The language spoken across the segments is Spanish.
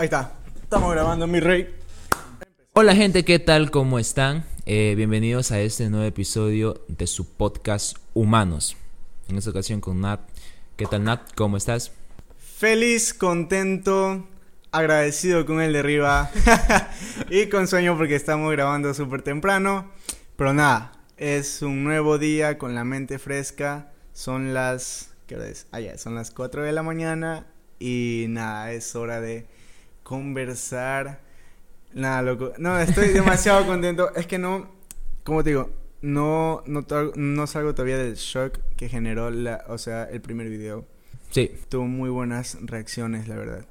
Ahí está. Estamos grabando, mi rey. Hola gente, ¿qué tal? ¿Cómo están? Eh, bienvenidos a este nuevo episodio de su podcast Humanos. En esta ocasión con Nat. ¿Qué tal Nat? ¿Cómo estás? Feliz, contento, agradecido con el de arriba y con sueño porque estamos grabando súper temprano. Pero nada, es un nuevo día con la mente fresca. Son las... ¿Qué hora es? Ah, ya, son las 4 de la mañana y nada, es hora de conversar. Nada, loco. No, estoy demasiado contento. Es que no, como te digo, no, no, no salgo todavía del shock que generó la, o sea, el primer video. Sí. Tuvo muy buenas reacciones, la verdad.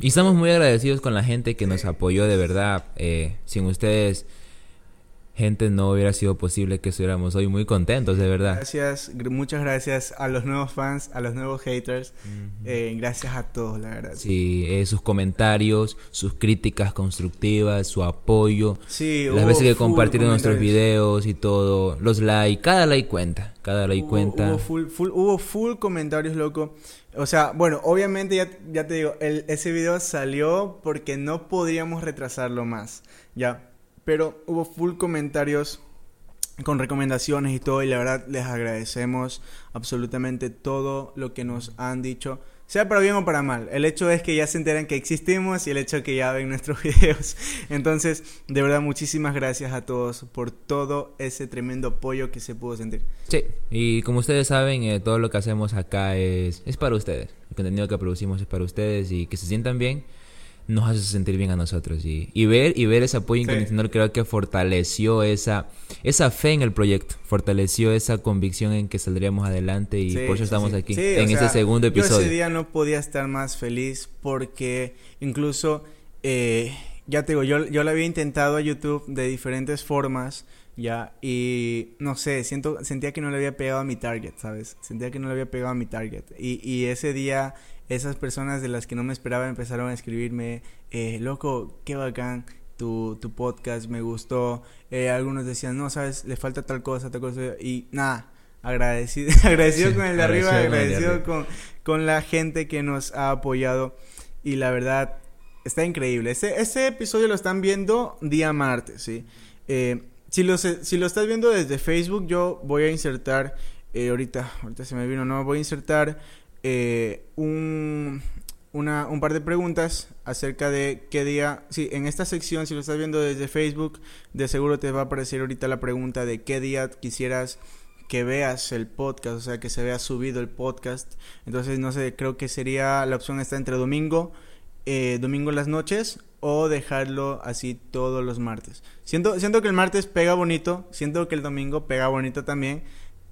Y estamos muy agradecidos con la gente que nos apoyó de verdad. Eh, sin ustedes, gente, no hubiera sido posible que estuviéramos hoy muy contentos, de verdad. Gracias, gr- muchas gracias a los nuevos fans, a los nuevos haters. Eh, gracias a todos, la verdad. Sí, eh, sus comentarios, sus críticas constructivas, su apoyo. Sí, Las hubo veces que compartieron nuestros videos y todo, los likes, cada like cuenta, cada like Hubo- cuenta. Hubo full, full, hubo full comentarios, loco. O sea, bueno, obviamente ya, ya te digo, el, ese video salió porque no podíamos retrasarlo más, ya. Pero hubo full comentarios con recomendaciones y todo y la verdad les agradecemos absolutamente todo lo que nos han dicho. Sea para bien o para mal. El hecho es que ya se enteran que existimos y el hecho es que ya ven nuestros videos. Entonces, de verdad, muchísimas gracias a todos por todo ese tremendo apoyo que se pudo sentir. Sí, y como ustedes saben, eh, todo lo que hacemos acá es, es para ustedes. El contenido que producimos es para ustedes y que se sientan bien nos hace sentir bien a nosotros. Y, y ver y ver ese apoyo Sí. incondicional creo que fortaleció esa, esa fe en el proyecto, fortaleció esa convicción en que saldríamos adelante y Sí, por eso sí, estamos sí. aquí, Sí, en o este sea, segundo Yo episodio. ese día no podía estar más feliz porque incluso, eh, ya te digo, yo, yo lo había intentado a YouTube de diferentes formas, ya, y no sé, siento, sentía que no le había pegado a mi target, ¿sabes? Sentía que no le había pegado a mi target. Y, y ese día, esas personas de las que no me esperaba empezaron a escribirme, eh, loco, qué bacán. Tu, tu podcast me gustó. Eh, algunos decían, no, sabes, le falta tal cosa, tal cosa. Y nada, agradecido, agradecido Sí, con el de arriba, agradecido con con, la gente que nos ha apoyado. Y la verdad, está increíble. Este, este episodio lo están viendo día martes, ¿sí? Eh, si, lo, si lo estás viendo desde Facebook, yo voy a insertar, eh, ahorita, ahorita se me vino, no, voy a insertar eh, un, una, un par de preguntas acerca de qué día, sí, en esta sección, si lo estás viendo desde Facebook, de seguro te va a aparecer ahorita la pregunta de qué día quisieras que veas el podcast, o sea, que se vea subido el podcast. Entonces, no sé, creo que sería la opción está entre domingo, eh, domingo en las noches o dejarlo así todos los martes. Siento, siento que el martes pega bonito, siento que el domingo pega bonito también,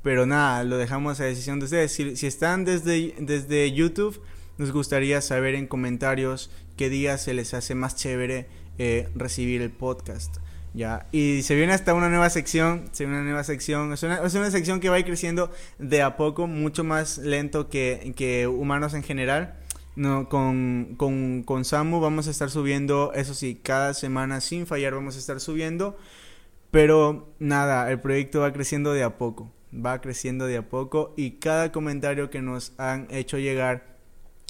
pero nada, lo dejamos a decisión de ustedes. Si, están desde, desde YouTube, nos gustaría saber en comentarios qué día se les hace más chévere eh, recibir el podcast. Ya, y se viene hasta una nueva sección, se una nueva sección, es una, es una sección que va creciendo de a poco, mucho más lento que, que humanos en general. No, con, con, con Samu vamos a estar subiendo, eso sí, cada semana sin fallar vamos a estar subiendo. Pero nada, el proyecto va creciendo de a poco, va creciendo de a poco y cada comentario que nos han hecho llegar,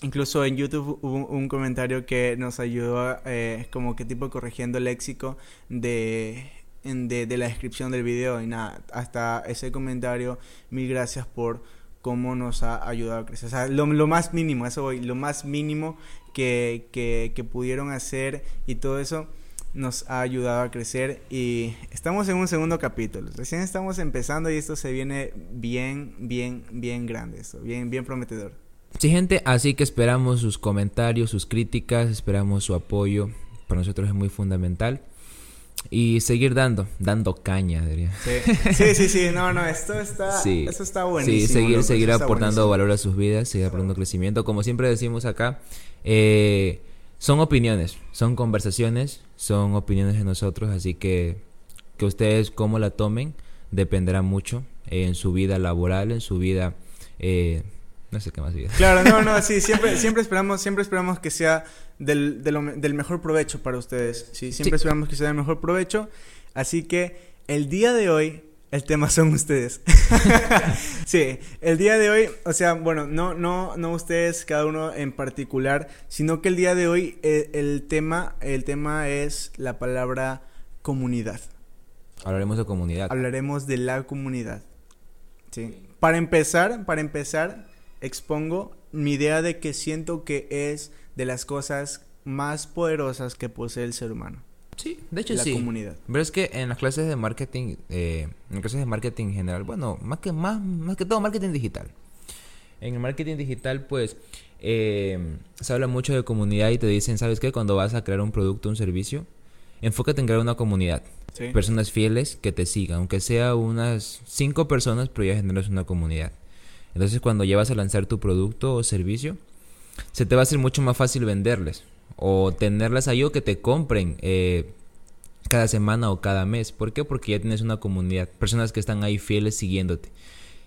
incluso en YouTube hubo un comentario que nos ayudó eh, como que tipo corrigiendo el léxico de, de, de la descripción del video y nada, hasta ese comentario, mil gracias por cómo nos ha ayudado a crecer. O sea, lo, lo más mínimo, eso voy, lo más mínimo que, que, que pudieron hacer y todo eso nos ha ayudado a crecer y estamos en un segundo capítulo. Recién estamos empezando y esto se viene bien, bien, bien grande, esto, bien, bien prometedor. Sí, gente, así que esperamos sus comentarios, sus críticas, esperamos su apoyo. Para nosotros es muy fundamental. Y seguir dando, dando caña, diría. Sí, sí, sí, sí, no, no, esto está, Sí. eso está buenísimo. Sí, seguir, loco, seguir aportando valor a sus vidas, seguir aportando crecimiento. Como siempre decimos acá, eh, son opiniones, son conversaciones, son opiniones de nosotros, así que que ustedes cómo la tomen dependerá mucho en su vida laboral, en su vida, eh, no sé qué más vida. Claro, no, no, sí, siempre, siempre esperamos, siempre esperamos que sea del, de lo me- del mejor provecho para ustedes. Sí, siempre Sí. esperamos que sea del mejor provecho. Así que el día de hoy, el tema son ustedes. sí, el día de hoy, o sea, bueno, no, no, no ustedes, cada uno en particular, sino que el día de hoy eh, el, tema, el tema es la palabra comunidad. Hablaremos de comunidad. Hablaremos de la comunidad. Sí. Para empezar, para empezar, expongo mi idea de que siento que es de las cosas más poderosas que posee el ser humano. Sí, de hecho la sí. comunidad. Pero es que en las clases de marketing, eh, en clases de marketing en general, bueno, más que, más, más que todo marketing digital. En el marketing digital, pues, eh, se habla mucho de comunidad y te dicen, ¿sabes qué? Cuando vas a crear un producto, un servicio, enfócate en crear una comunidad. Sí. Personas fieles que te sigan, aunque sea unas cinco personas, pero ya generas una comunidad. Entonces, cuando ya vas a lanzar tu producto o servicio, se te va a hacer mucho más fácil venderles o tenerlas ahí o que te compren eh, cada semana o cada mes. ¿Por qué? Porque ya tienes una comunidad, personas que están ahí fieles siguiéndote.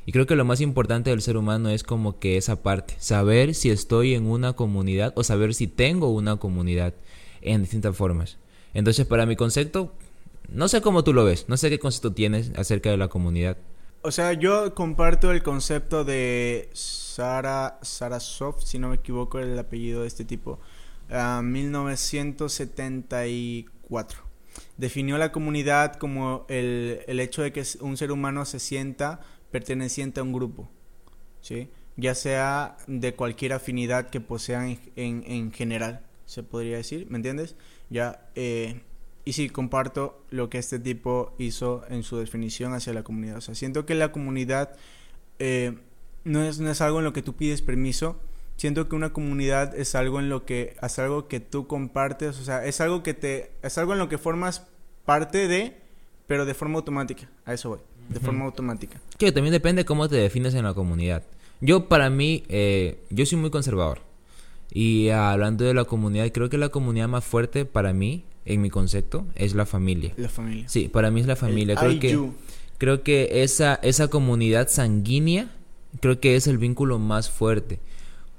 Y creo que lo más importante del ser humano es como que esa parte, saber si estoy en una comunidad o saber si tengo una comunidad en distintas formas. Entonces, para mi concepto, no sé cómo tú lo ves, no sé qué concepto tienes acerca de la comunidad. O sea, yo comparto el concepto de Sara Sarasov, si no me equivoco el apellido de este tipo, uh, 1974. Definió la comunidad como el, el, hecho de que un ser humano se sienta perteneciente a un grupo, ¿sí? ya sea de cualquier afinidad que posean en, en, en general, se podría decir, ¿me entiendes? Ya, eh, y sí, comparto lo que este tipo hizo en su definición hacia la comunidad. O sea, siento que la comunidad eh, no, es, no es algo en lo que tú pides permiso. Siento que una comunidad es algo en lo que es algo que tú compartes, o sea, es algo que te es algo en lo que formas parte de, pero de forma automática. A eso voy, de forma automática. Que también depende cómo te defines en la comunidad. Yo, para mí, eh, yo soy muy conservador. Y hablando de la comunidad, creo que la comunidad más fuerte para mí, en mi concepto, es la familia. La familia. Sí, para mí es la familia. El Creo I que, creo que esa, esa comunidad sanguínea, creo que es el vínculo más fuerte.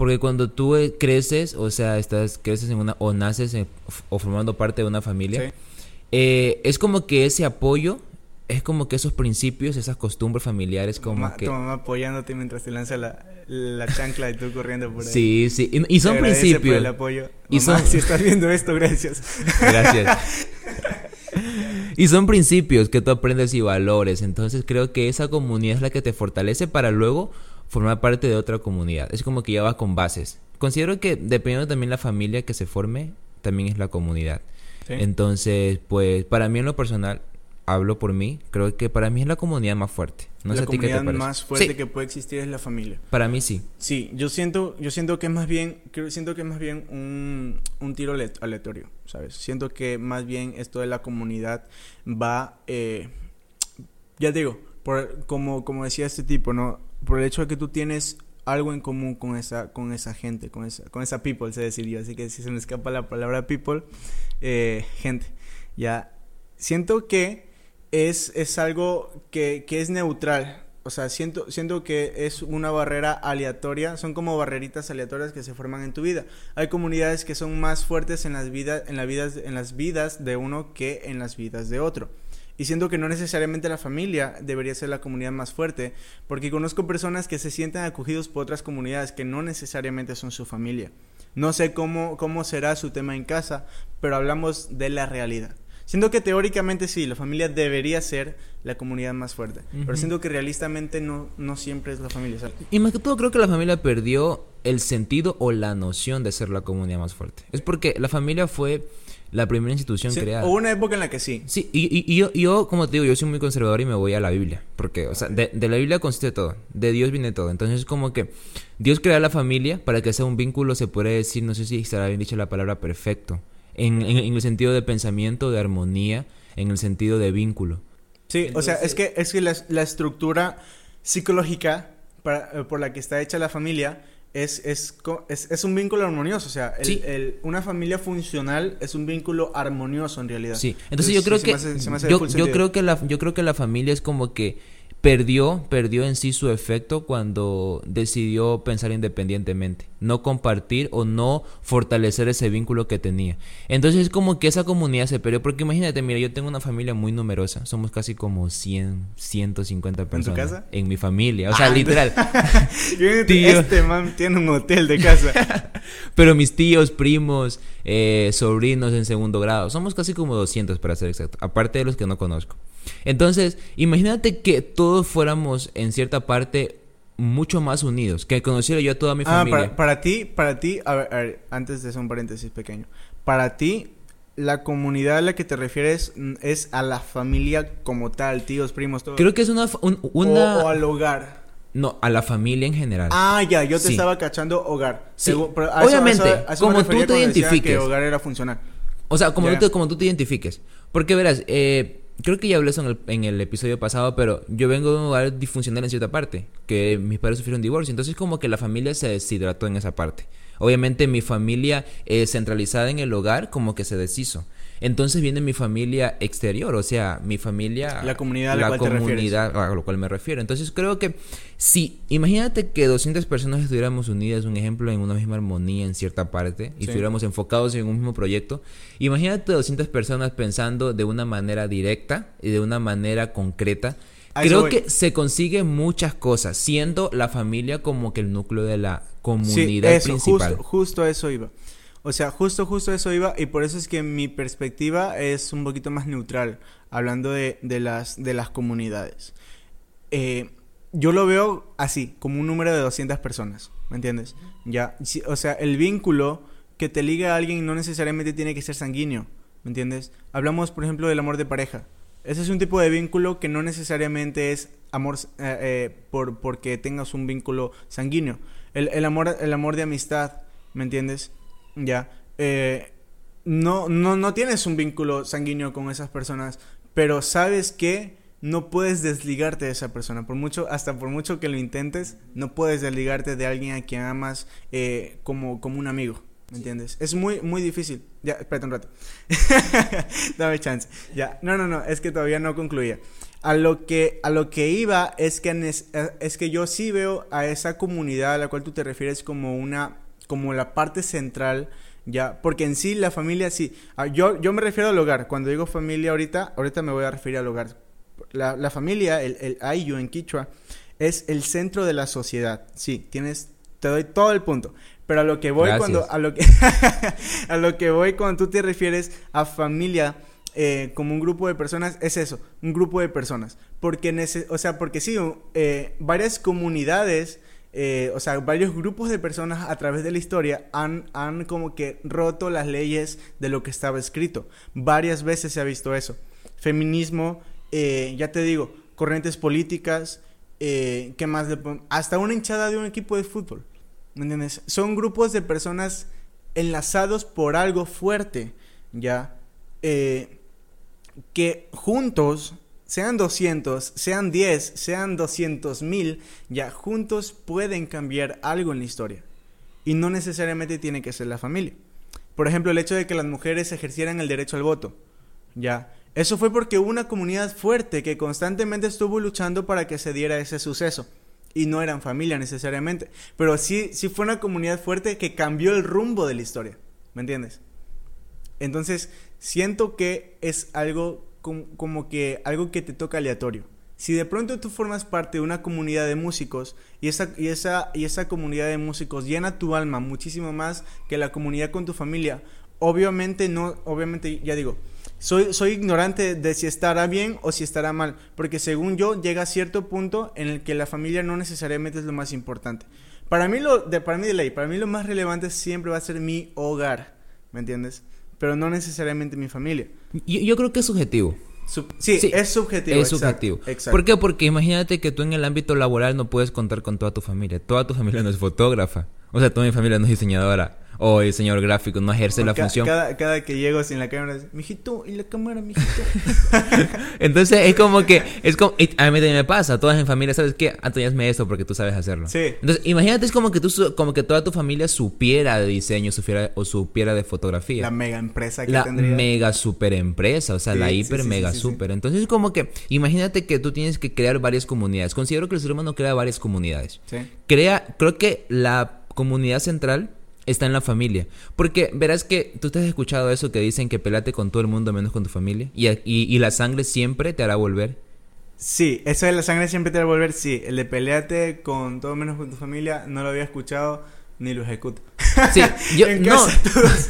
Porque cuando tú eh, creces, o sea, estás, creces en una, o naces en- o formando parte de una familia, Sí. eh, es como que ese apoyo, es como que esos principios, esas costumbres familiares, como Mamá- que... Tu mamá apoyándote mientras te lanza la, la chancla y tú corriendo por ahí. Sí, sí, y, y son agradece por principios. el apoyo. Y son- si estás viendo esto, gracias. Gracias. y son principios que tú aprendes y valores. Entonces creo que esa comunidad es la que te fortalece para luego formar parte de otra comunidad. Es como que ya va con bases. Considero que dependiendo también la familia que se forme, también es la comunidad. Sí. Entonces, pues para mí en lo personal, hablo por mí, creo que para mí es la comunidad más fuerte. No la comunidad más fuerte Sí, que puede existir es la familia. para mí sí. Sí, yo siento, yo siento que es más bien, siento que es más bien un, un tiro ale- aleatorio, ¿sabes? Siento que más bien esto de la comunidad va, eh, ya te digo, por, como, como decía este tipo, ¿no? Por el hecho de que tú tienes algo en común con esa, con esa gente, con esa, con esa people, sé decir yo, así que si se me escapa la palabra people, eh, gente, ya, siento que es, es algo que, que es neutral. O sea, siento, siento que es una barrera aleatoria, son como barreritas aleatorias que se forman en tu vida. Hay comunidades que son más fuertes en las vidas, en las vidas, en las vidas de uno que en las vidas de otro. Y siento que no necesariamente la familia debería ser la comunidad más fuerte, porque conozco personas que se sienten acogidos por otras comunidades que no necesariamente son su familia. No sé cómo, cómo será su tema en casa, pero hablamos de la realidad. Siento que teóricamente sí, la familia debería ser la comunidad más fuerte, pero siento que realistamente no, no siempre es la familia. ¿sabes? Y más que todo creo que la familia perdió el sentido o la noción de ser la comunidad más fuerte. Es porque la familia fue la primera institución Sí, creada. Hubo una época en la que sí. Sí, y, y- y yo, como te digo, yo soy muy conservador y me voy a la Biblia. Porque, o sea, de, de la Biblia consiste todo. De Dios viene todo. Entonces, es como que Dios crea la familia para que sea un vínculo, se puede decir, no sé si estará bien dicha la palabra perfecto. En, en- en el sentido de pensamiento, de armonía, en el sentido de vínculo. Sí, o sea, es que, es que la, la estructura psicológica para- por la que está hecha la familia es, es, es, es un vínculo armonioso. O sea, el- Sí. el- una familia funcional es un vínculo armonioso en realidad. Sí, entonces yo creo se que me hace- se me hace de yo, yo creo que la yo creo que la familia es como que perdió, perdió en sí su efecto cuando decidió pensar independientemente, no compartir o no fortalecer ese vínculo que tenía. Entonces es como que esa comunidad se perdió, porque imagínate, mira, yo tengo una familia muy numerosa, somos casi como 100, 150 personas. ¿En tu casa? En mi familia, o sea, literal. Tío. Este man tiene un hotel de casa. Pero mis tíos, primos, eh, sobrinos en segundo grado, somos casi como 200 para ser exacto, aparte de los que no conozco. Entonces, imagínate que todos fuéramos en cierta parte mucho más unidos, que conociera yo a toda mi Ah, familia. para, para ti, para ti, a ver, a ver, antes de hacer un paréntesis pequeño, para ti, la comunidad a la que te refieres es a la familia como tal, tíos, primos, todo. Creo que es una... un- una O, o al hogar. No, a la familia en general. Ah, ya, yo te Sí. estaba cachando hogar. Sí. Segu- pero a eso- Obviamente, a eso- a eso me como tú te identifiques. Que hogar era funcional. O sea, como, Ya. tú como tú te identifiques. Porque verás, eh, creo que ya hablé eso en el, en el episodio pasado, pero yo vengo de un hogar disfuncional en cierta parte, que mis padres sufrieron divorcio, entonces como que la familia se deshidrató en esa parte. Obviamente mi familia eh, centralizada en el hogar como que se deshizo. Entonces viene mi familia exterior, o sea, mi familia... La comunidad a la la cual te comunidad a lo cual me refiero. Entonces creo que si, imagínate que 200 personas estuviéramos unidas, un ejemplo, en una misma armonía en cierta parte, y Sí. estuviéramos enfocados en un mismo proyecto, imagínate 200 personas pensando de una manera directa y de una manera concreta. Creo que se consigue muchas cosas, siendo la familia como que el núcleo de la Sí, comunidad eso, principal. Justo, justo a eso iba. O sea, justo, justo eso iba. Y por eso es que mi perspectiva es un poquito más neutral, hablando de, de las, de las comunidades. Eh, yo lo veo así, como un número de 200 personas, ¿me entiendes? Ya, o sea, el vínculo que te liga a alguien no necesariamente tiene que ser sanguíneo, ¿me entiendes? Hablamos, por ejemplo, del amor de pareja. Ese es un tipo de vínculo que no necesariamente es amor eh, eh, por, porque tengas un vínculo sanguíneo. El, el amor, el amor de amistad, ¿me entiendes? Ya. eh, no, no, no tienes un vínculo sanguíneo con esas personas, pero sabes que no puedes desligarte de esa persona. Por mucho, hasta por mucho que lo intentes, no puedes desligarte de alguien a quien amas eh, como, como un amigo. ¿Me entiendes? Es muy, muy difícil. Ya, espérate un rato. Dame chance. Ya. No, no, no. Es que todavía no concluía. A lo que, a lo que iba es que, eh, es que yo sí veo a esa comunidad a la cual tú te refieres como una, como la parte central, ya, porque en sí la familia sí. Ah, yo, yo me refiero al hogar. Cuando digo familia ahorita, ahorita me voy a referir al hogar. La, la familia, el, el ayu en Quichua, es el centro de la sociedad. Sí, tienes, te doy todo el punto. Pero a lo que voy Gracias. cuando, a lo que, a lo que voy cuando tú te refieres a familia eh, como un grupo de personas, es eso, un grupo de personas. Porque, o sea, porque sí, eh, varias comunidades, eh, o sea, varios grupos de personas a través de la historia han, han como que roto las leyes de lo que estaba escrito. Varias veces se ha visto eso. Feminismo, eh, ya te digo, corrientes políticas, eh, ¿qué más? pon- Hasta una hinchada de un equipo de fútbol. ¿Me entiendes? Son grupos de personas enlazados por algo fuerte, ¿ya? Eh, que juntos, sean 200, sean 10, sean 200 mil, ya juntos pueden cambiar algo en la historia. Y no necesariamente tiene que ser la familia. Por ejemplo, el hecho de que las mujeres ejercieran el derecho al voto, ya. Eso fue porque hubo una comunidad fuerte que constantemente estuvo luchando para que se diera ese suceso. Y no eran familia necesariamente. Pero sí, sí fue una comunidad fuerte que cambió el rumbo de la historia. ¿Me entiendes? Entonces, siento que es algo com- como que algo que te toca aleatorio. Si de pronto tú formas parte de una comunidad de músicos y esa, y esa, y esa comunidad de músicos llena tu alma muchísimo más que la comunidad con tu familia, obviamente no, obviamente ya digo, soy, soy ignorante de si estará bien o si estará mal, porque según yo llega a cierto punto en el que la familia no necesariamente es lo más importante. Para mí, lo, de, para mí de ley, para mí lo más relevante siempre va a ser mi hogar, ¿me entiendes? Pero no necesariamente mi familia. Yo, yo creo que es subjetivo. Sub- sí, Sí, es subjetivo. es exacto, subjetivo. exacto. ¿Por qué? Porque imagínate que tú en el ámbito laboral no puedes contar con toda tu familia. Toda tu familia no es fotógrafa. O sea, toda mi familia no es diseñadora. O el señor gráfico no ejerce la función. Cada, cada que llego sin la cámara, dice, mijito, y la cámara, mijito. Entonces es como que, es como, a mí también me pasa, todas en familia, ¿sabes qué? Antonio, hazme esto porque tú sabes hacerlo. Sí. Entonces, imagínate, es como que tú, como que toda tu familia supiera de diseño, supiera, o supiera de fotografía. la mega empresa que la tendría. mega super empresa, o sea, Sí, la hiper sí, mega super. Entonces, como que, imagínate que tú tienes que crear varias comunidades. Considero que el ser humano crea varias comunidades. Sí. Crea, creo que la comunidad central está en la familia. Porque verás que tú te has escuchado eso que dicen que pelate con todo el mundo menos con tu familia. Y, y, y la sangre siempre te hará volver. Sí, eso de la sangre siempre te a volver, sí. El de peleate con todo menos con tu familia, no lo había escuchado ni lo ejecuto. Sí, yo, en no, casa todos,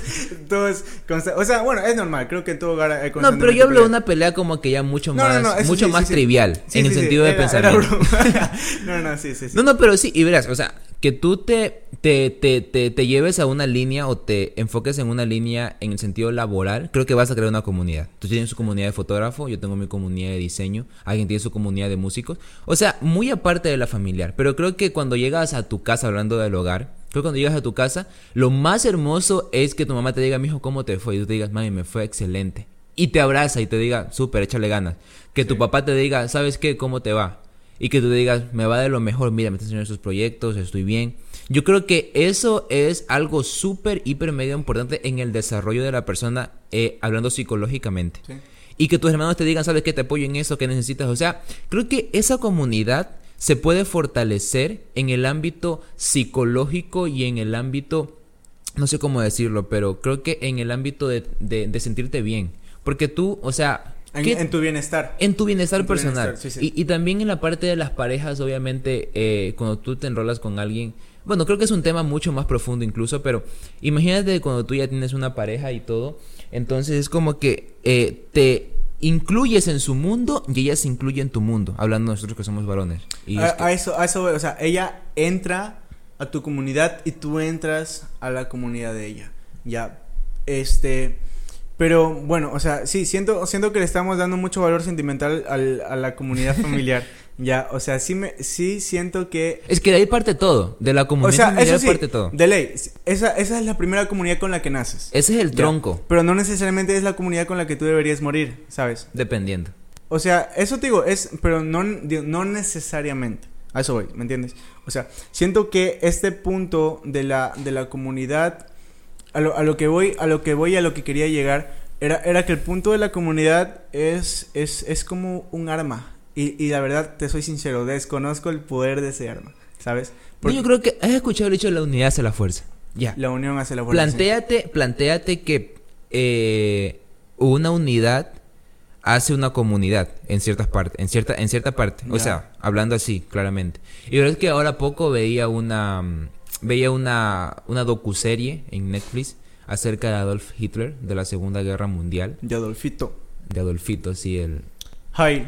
todos consta- o sea, bueno, es normal, creo que en todo hogar hay no, pero yo hablo de una pelea como que ya mucho No, no, más, no, eso mucho sí, más sí, trivial. En el sentido de pensamiento. no, no, sí, sí, sí. No, no, pero sí, y verás, o sea, que tú te, te, te, te, te lleves a una línea o te enfoques en una línea en el sentido laboral, creo que vas a crear una comunidad. Tú tienes su comunidad de fotógrafo, yo tengo mi comunidad de diseño, alguien tiene su comunidad de músicos. O sea, muy aparte de la familiar, pero creo que cuando llegas a tu casa hablando del hogar, creo que cuando llegas a tu casa, lo más hermoso es que tu mamá te diga, mijo, ¿cómo te fue? Y tú te digas, mami, me fue excelente. Y te abraza y te diga, súper, échale ganas. Que tu papá te diga, ¿sabes qué? ¿Cómo te va? Y que tú te digas, me va de lo mejor, mira, me están haciendo estos proyectos, estoy bien. Yo creo que eso es algo súper, hiper, medio importante en el desarrollo de la persona, eh, hablando psicológicamente. Sí. Y que tus hermanos te digan, ¿sabes qué? Te apoyo en eso, que necesitas. O sea, creo que esa comunidad se puede fortalecer en el ámbito psicológico y en el ámbito, no sé cómo decirlo, pero creo que en el ámbito de, de- de sentirte bien. Porque tú, o sea... En, ¿qué- en tu bienestar. en tu bienestar En tu personal. bienestar, sí, sí. Y, y también en la parte de las parejas, obviamente, eh, cuando tú te enrolas con alguien. Bueno, creo que es un tema mucho más profundo incluso, pero imagínate cuando tú ya tienes una pareja y todo. Entonces es como que eh, te incluyes en su mundo y ella se incluye en tu mundo. Hablando nosotros que somos varones. Y a, es que- a eso, a eso, o sea, ella entra a tu comunidad y tú entras a la comunidad de ella. Ya, este, pero bueno, o sea, sí, siento, siento que le estamos dando mucho valor sentimental al- a la comunidad familiar. ya, o sea, sí me, sí siento que es que de ahí parte todo. De la comunidad o sea, familiar eso sí, parte todo. de ley, esa, esa es la primera comunidad con la que naces. Ese es el Ya. tronco. Pero no necesariamente es la comunidad con la que tú deberías morir, ¿sabes? Dependiendo. O sea, eso te digo, es, pero no, no necesariamente. A eso voy, ¿me entiendes? O sea, siento que este punto de la, de la comunidad, a lo, a lo que voy, a lo que voy, a lo que quería llegar, era, era que el punto de la comunidad es, es, es como un arma. Y, y la verdad, te soy sincero, desconozco el poder de ese arma, ¿sabes? Porque yo creo que has escuchado el dicho la unidad hace la fuerza. Ya. la unión hace la fuerza. Plantéate, plantéate que eh, una unidad hace una comunidad en ciertas partes, en cierta, en cierta parte. O sea, hablando así, claramente. Y verdad es que ahora poco veía una mm, veía una, una docuserie en Netflix acerca de Adolf Hitler, de la Segunda Guerra Mundial, De Adolfito. de Adolfito, sí, el, Hi.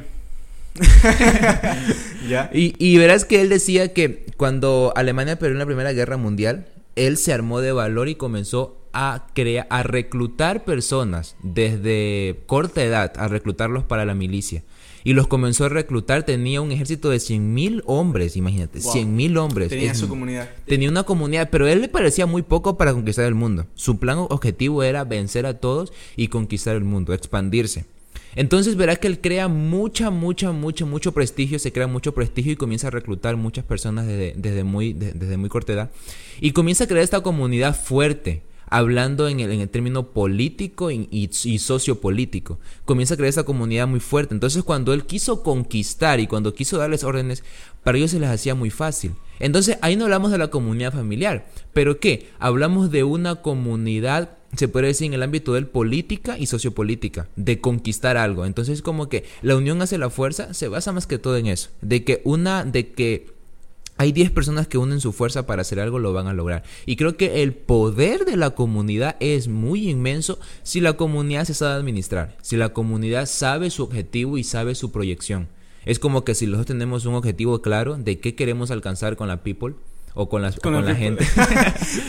ya. Y, y verás que él decía que cuando Alemania perdió la Primera Guerra Mundial, él se armó de valor y comenzó a crear, a reclutar personas desde corta edad, a reclutarlos para la milicia. Y los comenzó a reclutar, tenía un ejército de 100.000 hombres, imagínate, Wow. 100.000 hombres. Tenía Es- su comunidad. Tenía una comunidad, pero él le parecía muy poco para conquistar el mundo. Su plan objetivo era vencer a todos y conquistar el mundo, expandirse. Entonces verás que él crea mucha, mucha, mucho, mucho prestigio, se crea mucho prestigio y comienza a reclutar muchas personas desde, desde muy, de- desde muy corta edad. Y comienza a crear esta comunidad fuerte, hablando en el, término político y, sociopolítico. Comienza a crear esta comunidad muy fuerte. Entonces cuando él quiso conquistar y cuando quiso darles órdenes, para ellos se les hacía muy fácil. Entonces ahí no hablamos de la comunidad familiar, pero ¿qué? Hablamos de una comunidad, se puede decir en el ámbito del política y sociopolítica, de conquistar algo. Entonces como que la unión hace la fuerza, se basa más que todo en eso, de que una, de que hay 10 personas que unen su fuerza para hacer algo, lo van a lograr. Y creo que el poder de la comunidad es muy inmenso si la comunidad se sabe administrar, si la comunidad sabe su objetivo y sabe su proyección. Es como que si nosotros tenemos un objetivo claro de qué queremos alcanzar con la people o con, las, o con la gente.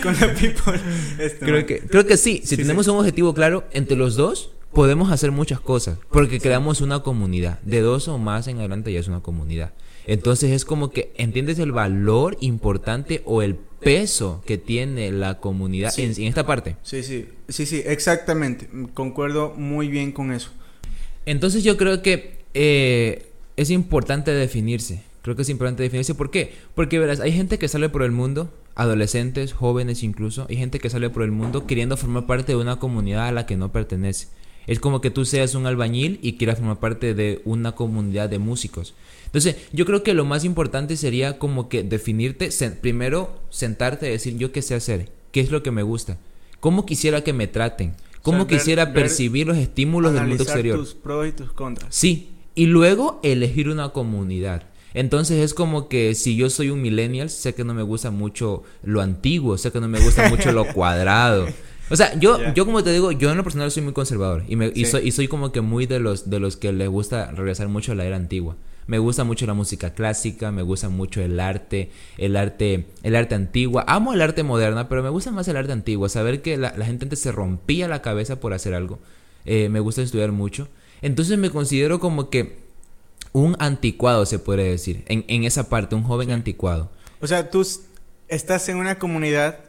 Con la people. Este, Creo que, creo que sí, si Sí, tenemos un objetivo claro entre los dos, podemos hacer muchas cosas, porque creamos una comunidad. De dos o más en adelante ya es una comunidad. Entonces es como que entiendes el valor importante o el peso que tiene la comunidad Sí. en, en esta parte. Sí, sí, sí, sí, exactamente. Concuerdo muy bien con eso. Entonces yo creo que eh, es importante definirse. Creo que es importante definirse. ¿Por qué? Porque verás, hay gente que sale por el mundo, adolescentes, jóvenes incluso, hay gente que sale por el mundo queriendo formar parte de una comunidad a la que no pertenece. Es como que tú seas un albañil y quieras formar parte de una comunidad de músicos. Entonces, yo creo que lo más importante sería como que definirte, primero sentarte y decir yo qué sé hacer, qué es lo que me gusta, cómo quisiera que me traten, cómo sea, quisiera ver- percibir los estímulos del mundo exterior. tus pros y tus contras. Sí, y luego elegir una comunidad. Entonces es como que si yo soy un millennial, sé que no me gusta mucho lo antiguo, sé que no me gusta mucho lo cuadrado. O sea, yo, yo como te digo, yo en lo personal soy muy conservador y, me, y, soy, y soy como que muy de los, de los que les gusta regresar mucho a la era antigua. Me gusta mucho la música clásica, me gusta mucho el arte, el arte, el arte antigua. Amo el arte moderna, pero me gusta más el arte antiguo. Saber que la, la gente antes se rompía la cabeza por hacer algo. Eh, me gusta estudiar mucho. Entonces me considero como que un anticuado, se puede decir, en, en esa parte, un joven anticuado. O sea, tú estás en una comunidad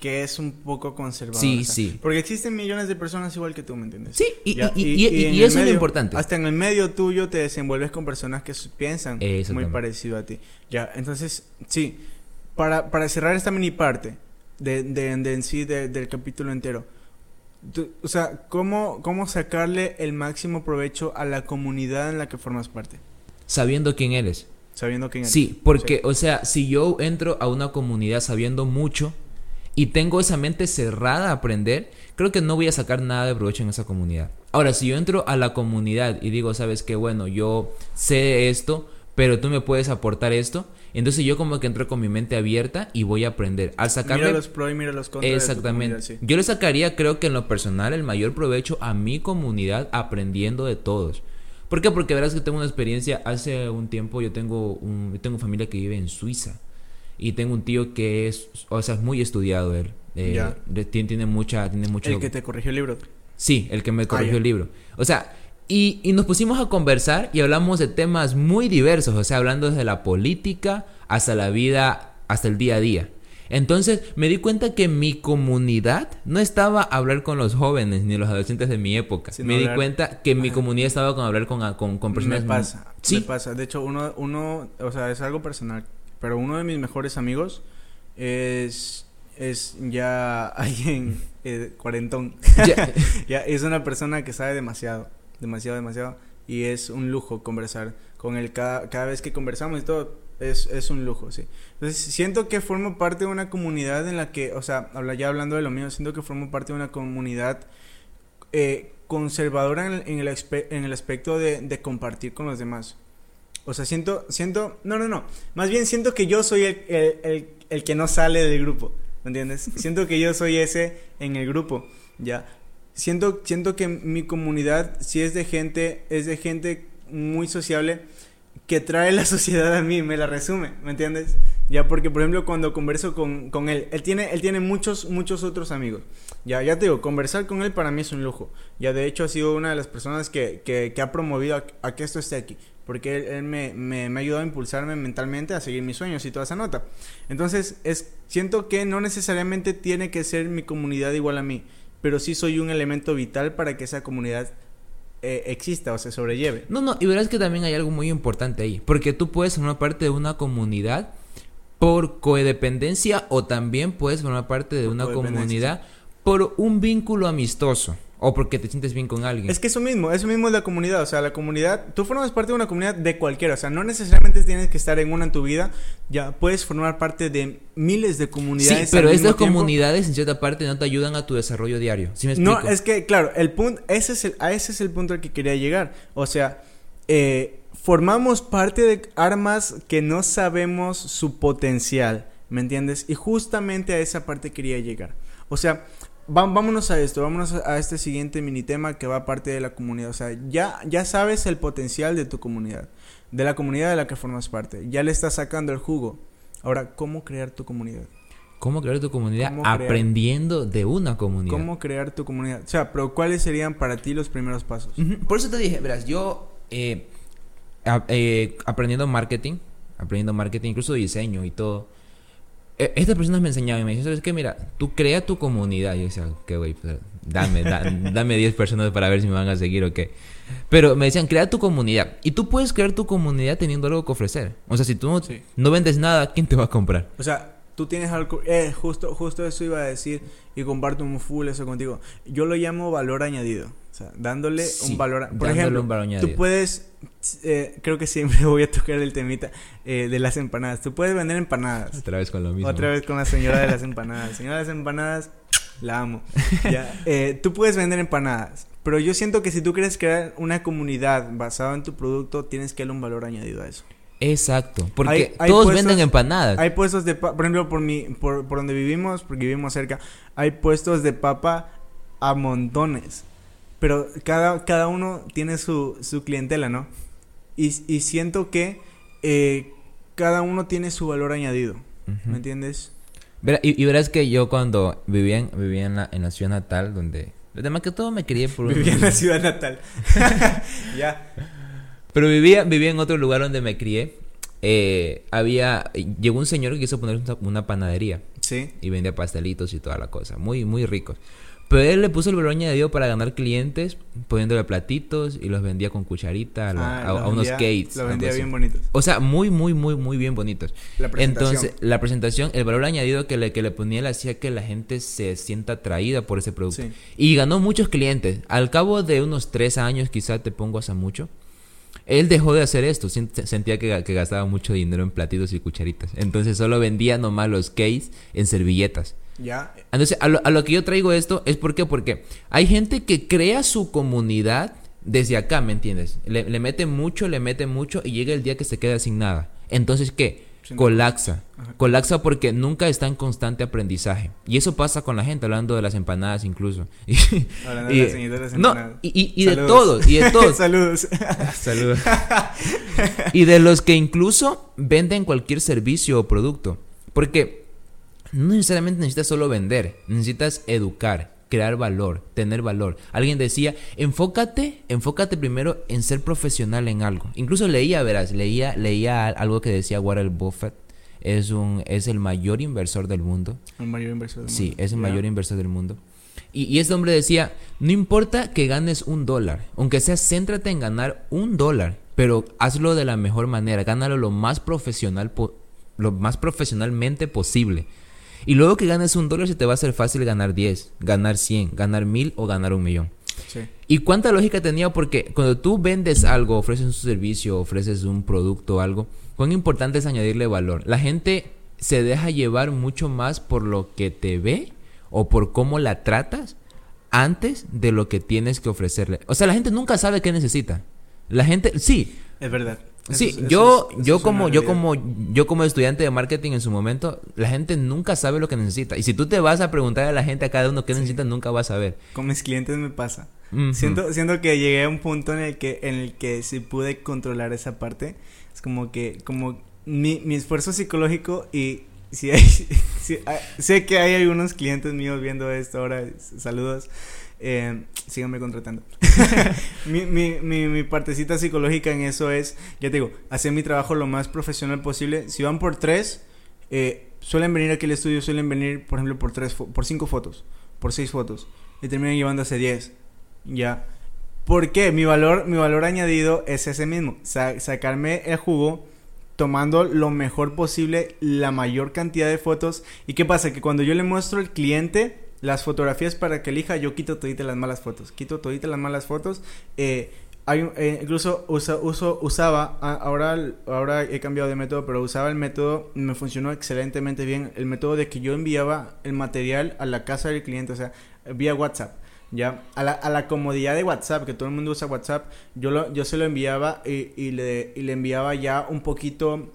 que es un poco conservadora. Sí, o sea, sí. Porque existen millones de personas igual que tú, ¿me entiendes? Sí, y, Ya, y- y- y- en y el eso es lo importante. Hasta en el medio tuyo te desenvuelves con personas que piensan muy parecido a ti. Ya, entonces, sí, para, para cerrar esta mini parte de, de, de en sí de- del capítulo entero, tú- o sea, ¿cómo, ¿cómo sacarle el máximo provecho a la comunidad en la que formas parte? Sabiendo quién eres. Sabiendo quién eres. Sí, porque, o sea, si yo entro a una comunidad sabiendo mucho y tengo esa mente cerrada a aprender, creo que no voy a sacar nada de provecho en esa comunidad. Ahora, si yo entro a la comunidad y digo, sabes que, bueno, yo sé esto, pero tú me puedes aportar esto, entonces yo como que entro con mi mente abierta y voy a aprender. Al sacarle... Mira los pros y mira los contras. de tu Exactamente. sí. Yo le sacaría, creo que en lo personal, el mayor provecho a mi comunidad aprendiendo de todos. ¿Por qué? Porque verás que tengo una experiencia. Hace un tiempo yo tengo, un, yo tengo familia que vive en Suiza. Y tengo un tío que es, o sea, es muy estudiado él. Eh, tiene, tiene mucha, tiene mucho... El que te corrigió el libro. Sí, el que me corrigió ya. el libro. O sea, y, y nos pusimos a conversar y hablamos de temas muy diversos, o sea, hablando desde la política hasta la vida, hasta el día a día. Entonces me di cuenta que mi comunidad no estaba a hablar con los jóvenes ni los adolescentes de mi época. Me di cuenta que mi Ajá. comunidad estaba con hablar con, con, con personas... Me pasa, Sí, me pasa. De hecho, uno, uno, o sea, es algo personal, pero uno de mis mejores amigos es, es ya alguien eh, cuarentón. ya- ya, es una persona que sabe demasiado, demasiado, demasiado, y es un lujo conversar con él cada, cada vez que conversamos y todo. Es, es un lujo, sí. Entonces, siento que formo parte de una comunidad en la que, o sea, ya hablando de lo mío, siento que formo parte de una comunidad eh, conservadora en, el- en el, en el aspecto de, de compartir con los demás. O sea, siento, siento, no, no, no, más bien siento que yo soy el, el, el- el que no sale del grupo, ¿me entiendes? Siento que yo soy ese en el grupo, ya. Siento, siento que mi comunidad, si es de gente, es de gente muy sociable, que trae la sociedad a mí, me la resume, ¿me entiendes? Ya porque, por ejemplo, cuando converso con, con él, él tiene, él tiene muchos, muchos otros amigos. Ya, ya te digo, conversar con él para mí es un lujo. Ya, de hecho, ha sido una de las personas que, que, que ha promovido a, a que esto esté aquí. Porque él, él me, me, me ha ayudado a impulsarme mentalmente a seguir mis sueños y toda esa nota. Entonces, es, siento que no necesariamente tiene que ser mi comunidad igual a mí. Pero sí soy un elemento vital para que esa comunidad eh, exista o se sobrelleve. No, no, y verás que también hay algo muy importante ahí, porque tú puedes formar parte de una comunidad por codependencia o también puedes formar parte de Por una comunidad por un vínculo amistoso o porque te sientes bien con alguien. Es que eso mismo, eso mismo es la comunidad, o sea, la comunidad, tú formas parte de una comunidad de cualquiera, o sea, no necesariamente tienes que estar en una en tu vida, ya puedes formar parte de miles de Sí, comunidades. pero al estas comunidades en cierta parte no te ayudan a tu desarrollo diario. ¿Sí me No, explico? es que, claro, el punto, ese es el, a ese es el punto al que quería llegar, o sea, eh, formamos parte de armas que no sabemos su potencial, ¿me entiendes? Y justamente a esa parte quería llegar, o sea, vámonos a esto, vámonos a, a este siguiente mini tema que va parte de la comunidad. O sea, ya, ya sabes el potencial de tu comunidad, de la comunidad de la que formas parte. Ya le estás sacando el jugo. Ahora, ¿cómo crear tu comunidad? ¿Cómo crear tu comunidad? Aprendiendo de una comunidad. ¿Cómo crear tu comunidad? O sea, pero ¿cuáles serían para ti los primeros pasos? Por eso te dije, verás, yo eh, a- eh, aprendiendo marketing, aprendiendo marketing, incluso diseño y todo, estas personas me enseñaban y me decían, ¿sabes qué? Mira, tú crea tu comunidad. Y yo decía, qué güey, pues, dame, da- dame 10 personas para ver si me van a seguir o qué. Pero me decían, crea tu comunidad. Y tú puedes crear tu comunidad teniendo algo que ofrecer. O sea, si tú no, Sí. no vendes nada, ¿quién te va a comprar? O sea, tú tienes algo... Eh, justo, justo eso iba a decir y comparto un full eso contigo. Yo lo llamo valor añadido. O sea, dándole Sí, un valor... Por ejemplo, un valor añadido. tú puedes... eh, creo que siempre voy a tocar el temita eh, de las empanadas. Tú puedes vender empanadas. Otra vez con lo mismo. Otra vez con la señora de las empanadas. Señora de las empanadas, la amo. Ya, eh, tú puedes vender empanadas, pero yo siento que si tú quieres crear una comunidad basada en tu producto, tienes que darle un valor añadido a eso. Exacto. Porque Hay- hay todos puestos- venden empanadas. Hay puestos de papa, por ejemplo, por, mi, por, por donde vivimos, porque vivimos cerca, hay puestos de papa a montones. Pero cada, cada uno tiene su, su clientela, ¿no? Y, y siento que eh, cada uno tiene su valor añadido. Ujú. ¿Me entiendes? Verá- y, y verás que yo cuando vivía en, vivía en, la, en la ciudad natal, donde... Además que todo me crié por un- Vivía en la ciudad natal. ya. Pero vivía, vivía en otro lugar donde me crié. Eh, había... Llegó un señor que quiso poner una, panadería. Sí. Y vendía pastelitos y toda la cosa. Muy, muy ricos. Pero él le puso el valor añadido para ganar clientes, poniéndole platitos y los vendía con cucharita a, la- Ah, a- unos vendía-. Los vendía bien bonitos. O sea, muy, muy, muy, muy bien bonitos. La presentación. Entonces, la presentación, el valor añadido que le, que le ponía, le hacía que la gente se sienta atraída por ese producto. Sí. Y ganó muchos clientes. Al cabo de unos tres años, quizá te pongo hasta mucho, él dejó de hacer esto. Sent- Sentía que, que gastaba mucho dinero en platitos y cucharitas. Entonces, solo vendía nomás los case en servilletas. ya. Entonces, a lo, a lo que yo traigo esto es porque, porque hay gente que crea su comunidad desde acá, ¿me entiendes? Le, le mete mucho, le mete mucho y llega el día que se queda sin nada. Entonces, ¿qué? Colapsa. Ajá. Colapsa porque nunca está en constante aprendizaje. Y eso pasa con la gente, hablando de las empanadas incluso. Y, Hablando de las señoritas no, empanadas. y, y- y de todos, y de todos. Saludos. Saludos. y de los que incluso venden cualquier servicio o producto. Porque no necesariamente necesitas solo vender, necesitas educar, crear valor, tener valor. Alguien decía, enfócate, enfócate primero en ser profesional en algo. Incluso leía, verás, leía, leía algo que decía Warren Buffett. Es un, es el mayor inversor del mundo. El mayor inversor del Sí, mundo. es el mayor inversor del mundo. Y, y este hombre decía, no importa que ganes un dólar, aunque sea, céntrate en ganar un dólar, pero hazlo de la mejor manera, gánalo lo más profesional, po- lo más profesionalmente posible. Y luego que ganes un dólar se te va a hacer fácil ganar 10, ganar 100, ganar 1000 o ganar un millón. Sí. ¿Y cuánta lógica tenía? Porque cuando tú vendes algo, ofreces un servicio, ofreces un producto o algo, cuán importante es añadirle valor. La gente se deja llevar mucho más por lo que te ve o por cómo la tratas antes de lo que tienes que ofrecerle. O sea, la gente nunca sabe qué necesita. La gente, sí, Es verdad. Sí, es- yo, es- yo como, yo como, yo como estudiante de marketing en su momento, la gente nunca sabe lo que necesita. Y si tú te vas a preguntar a la gente a cada uno qué Sí. necesita, nunca vas a saber. Con mis clientes me pasa. Ujú. Siento, siento que llegué a un punto en el que, en el que si pude controlar esa parte. Es como que, como mi, mi esfuerzo psicológico y si hay, si hay- sé que hay algunos clientes míos viendo esto ahora, saludos, eh, síganme contratando. mi, mi, mi, mi partecita psicológica en eso es, ya te digo, hacer mi trabajo lo más profesional posible. Si van por tres, eh, suelen venir aquí al estudio, suelen venir, por ejemplo, por tres, por cinco fotos, por seis fotos, y terminan llevándose diez. Ya. ¿Por qué? Mi valor, mi valor añadido es ese mismo. sa- sacarme el jugo tomando lo mejor posible la mayor cantidad de fotos. ¿Y qué pasa? Que cuando yo le muestro al cliente las fotografías para que elija, yo quito toditas las malas fotos. Quito toditas las malas fotos. Eh, hay eh, incluso uso, usaba, ahora, ahora he cambiado de método, pero usaba el método, me funcionó excelentemente bien, el método de que yo enviaba el material a la casa del cliente, o sea, vía WhatsApp. Ya, a la, a la comodidad de WhatsApp, que todo el mundo usa WhatsApp, yo, lo, yo se lo enviaba y, y le, y le enviaba ya un poquito,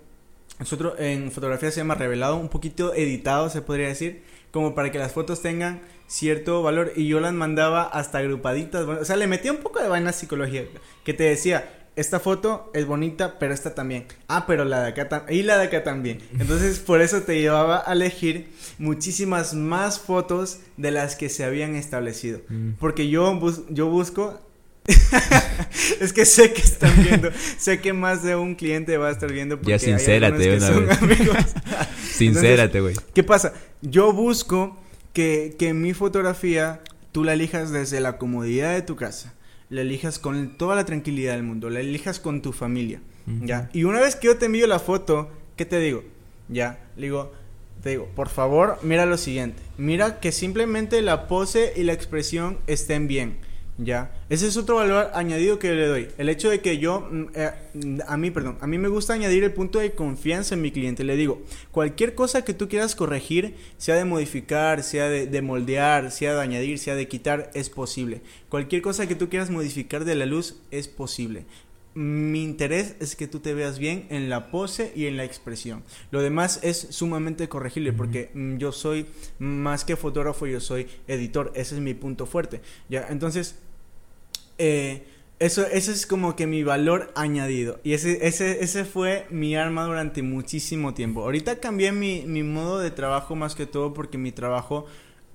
nosotros en fotografía se llama revelado, un poquito editado se podría decir, como para que las fotos tengan cierto valor y yo las mandaba hasta agrupaditas, o sea, le metía un poco de vaina psicología, que te decía, esta foto es bonita, pero esta también. Ah, pero la de acá también. Y la de acá también. Entonces, por eso te llevaba a elegir muchísimas más fotos de las que se habían establecido. Mm. Porque yo, bus- yo busco es que sé que están viendo, sé que más de un cliente va a estar viendo porque ya sincérate hay una son vez. amigos. sincérate, güey. ¿Qué pasa? Yo busco que, que mi fotografía tú la elijas desde la comodidad de tu casa, la elijas con toda la tranquilidad del mundo, la elijas con tu familia, ¿ya? Y una vez que yo te envío la foto, ¿qué te digo? Ya, le digo, te digo, por favor, mira lo siguiente. Mira que simplemente la pose y la expresión estén bien. Ya, ese es otro valor añadido que le doy. El hecho de que yo, mm, eh, a mí, perdón, a mí me gusta añadir el punto de confianza en mi cliente. Le digo, cualquier cosa que tú quieras corregir, sea de modificar, sea de, de, moldear, sea de añadir, sea de quitar, es posible. Cualquier cosa que tú quieras modificar de la luz, es posible mi interés es que tú te veas bien en la pose y en la expresión. Lo demás es sumamente corregible porque mm, yo soy más que fotógrafo, yo soy editor. Ese es mi punto fuerte. ¿ya? Entonces, eh, eso, ese es como que mi valor añadido. Y ese, ese, ese fue mi arma durante muchísimo tiempo. Ahorita cambié mi, mi modo de trabajo más que todo porque mi trabajo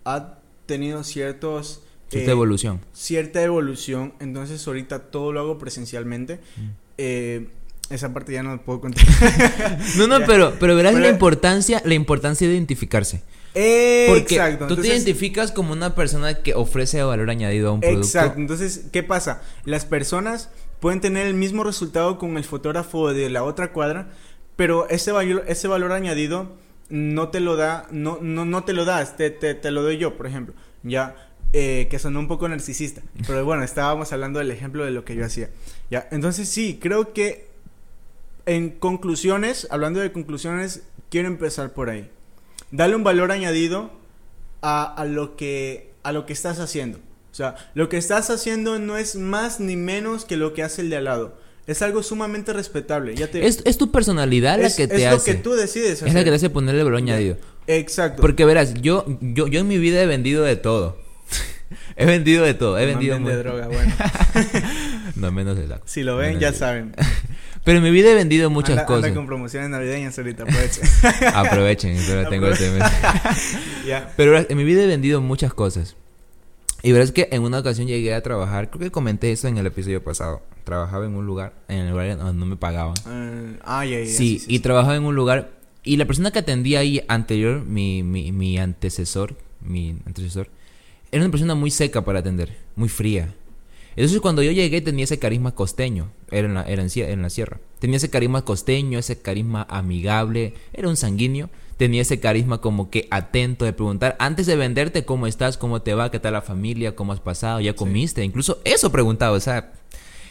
ha tenido ciertos Cierta evolución. Cierta evolución. Entonces ahorita todo lo hago presencialmente. Mm. Eh, esa parte ya no me puedo contar. no, no, pero, pero verás la importancia, la importancia de identificarse. Porque exacto. tú te identificas como una persona que ofrece valor añadido a un producto. Exacto. Entonces, ¿qué pasa? Las personas pueden tener el mismo resultado con el fotógrafo de la otra cuadra, pero ese valor, ese valor añadido no te lo da, no, no, no te lo das, te, te, te lo doy yo, por ejemplo. Ya, eh, que sonó un poco narcisista. Pero bueno, estábamos hablando del ejemplo de lo que yo hacía. ¿ya? Entonces sí, creo que en conclusiones, hablando de conclusiones, quiero empezar por ahí. Dale un valor añadido a, a, lo, que, a lo que estás haciendo. O sea, lo que estás haciendo no es más ni menos que lo que hace el de al lado. Es algo sumamente respetable. Ya te... es, es, tu personalidad la que te hace. Es lo que tú decides. Es la que te hace ponerle valor añadido. Exacto. Porque verás, yo, yo, yo en mi vida he vendido de todo. he vendido de todo. He vendido de droga, bueno. no menos de la. Si lo ven, ya saben. Pero en mi vida he vendido muchas cosas. Anda con promociones navideñas ahorita, aprovechen. aprovechen, pero tengo este mes. Pero en mi vida he vendido muchas cosas. Y verás que en una ocasión llegué a trabajar, creo que comenté eso en el episodio pasado. Trabajaba en un lugar, en el lugar donde no me pagaban. Uh, ah, ya, sí, y trabajaba en un lugar. Y la persona que atendía ahí anterior, mi, mi, mi antecesor, mi antecesor, era una persona muy seca para atender, muy fría. Entonces cuando yo llegué tenía ese carisma costeño, era en la, era en, la sierra. Tenía ese carisma costeño, ese carisma amigable, era un sanguíneo. Tenía ese carisma como que atento de preguntar, antes de venderte, ¿cómo estás? ¿Cómo te va? ¿Qué tal la familia? ¿Cómo has pasado? ¿Ya comiste? Incluso eso preguntaba, o sea...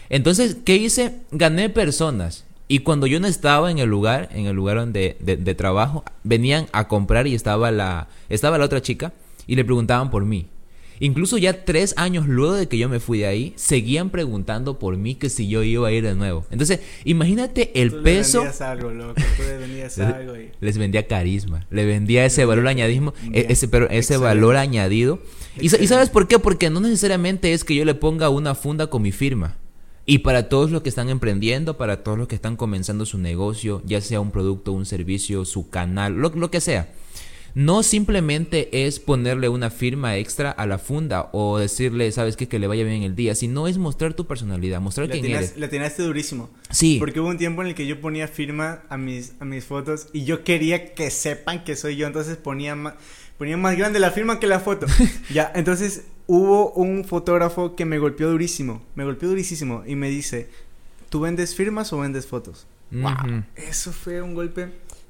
Entonces, ¿qué hice? Gané personas. Y cuando yo no estaba en el lugar, en el lugar donde, de, de trabajo, venían a comprar y estaba la, estaba la otra chica y le preguntaban por mí. Incluso ya tres años luego de que yo me fui de ahí, seguían preguntando por mí que si yo iba a ir de nuevo. Entonces, imagínate el peso. algo, loco. Tú les vendías algo Les vendía carisma. Le vendía ese valor añadido. E-, ese, pero ese valor añadido. ¿Y, ¿Y sabes por qué? Porque no necesariamente es que yo le ponga una funda con mi firma. Y para todos los que están emprendiendo, para todos los que están comenzando su negocio, ya sea un producto, un servicio, su canal, lo, lo que sea no simplemente es ponerle una firma extra a la funda o decirle, sabes qué, que le vaya bien el día, sino es mostrar tu personalidad, mostrar quién eres. Le tiraste durísimo. Sí. Porque hubo un tiempo en el que yo ponía firma a mis, a mis fotos y yo quería que sepan que soy yo, entonces ponía más, ponía más grande la firma que la foto. ya, entonces hubo un fotógrafo que me golpeó durísimo, me golpeó durísimo y me dice, ¿tú vendes firmas o vendes fotos? Wow, eso fue un golpe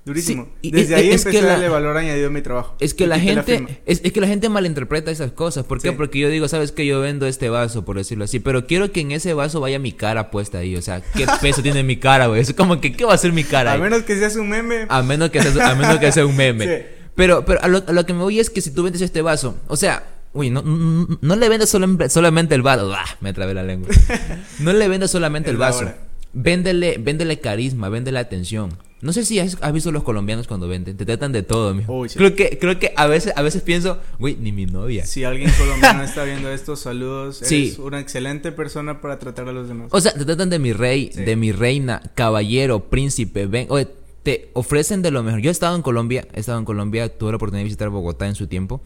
Durísimo. y Desde ahí empecé a darle valor añadido a mi trabajo. Es que la gente, es, que la gente malinterpreta esas cosas. ¿Por qué? Porque yo digo, sabes que yo vendo este vaso, por decirlo así, pero quiero que en ese vaso vaya mi cara puesta ahí. O sea, ¿qué peso tiene mi cara, güey? Es como que, ¿qué va a ser mi cara? A menos que seas un meme. A menos que seas, a menos que sea un meme. Pero, pero a lo, que me voy es que si tú vendes este vaso, o sea, Uy, no, no, le vendes solamente el vaso. Ah, me trabé la lengua. No le vendes solamente el vaso. Véndele, véndele carisma, véndele atención. No sé si has, visto los colombianos cuando venden, te tratan de todo, mijo. Creo que creo que a veces a veces pienso, güey, ni mi novia. Si alguien colombiano está viendo estos saludos, eres una excelente persona para tratar a los demás. O sea, te tratan de mi rey, de mi reina, caballero, príncipe, ven, oye, te ofrecen de lo mejor. Yo he estado en Colombia, he estado en Colombia, tuve la oportunidad de visitar Bogotá en su tiempo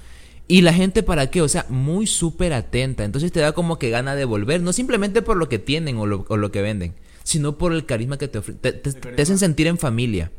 Y la gente para qué, o sea, muy súper atenta. Entonces te da como que gana de volver, no simplemente por lo que tienen o lo, o lo que venden, sino por el carisma que te ofrecen. Te, te- te hacen sentir en familia.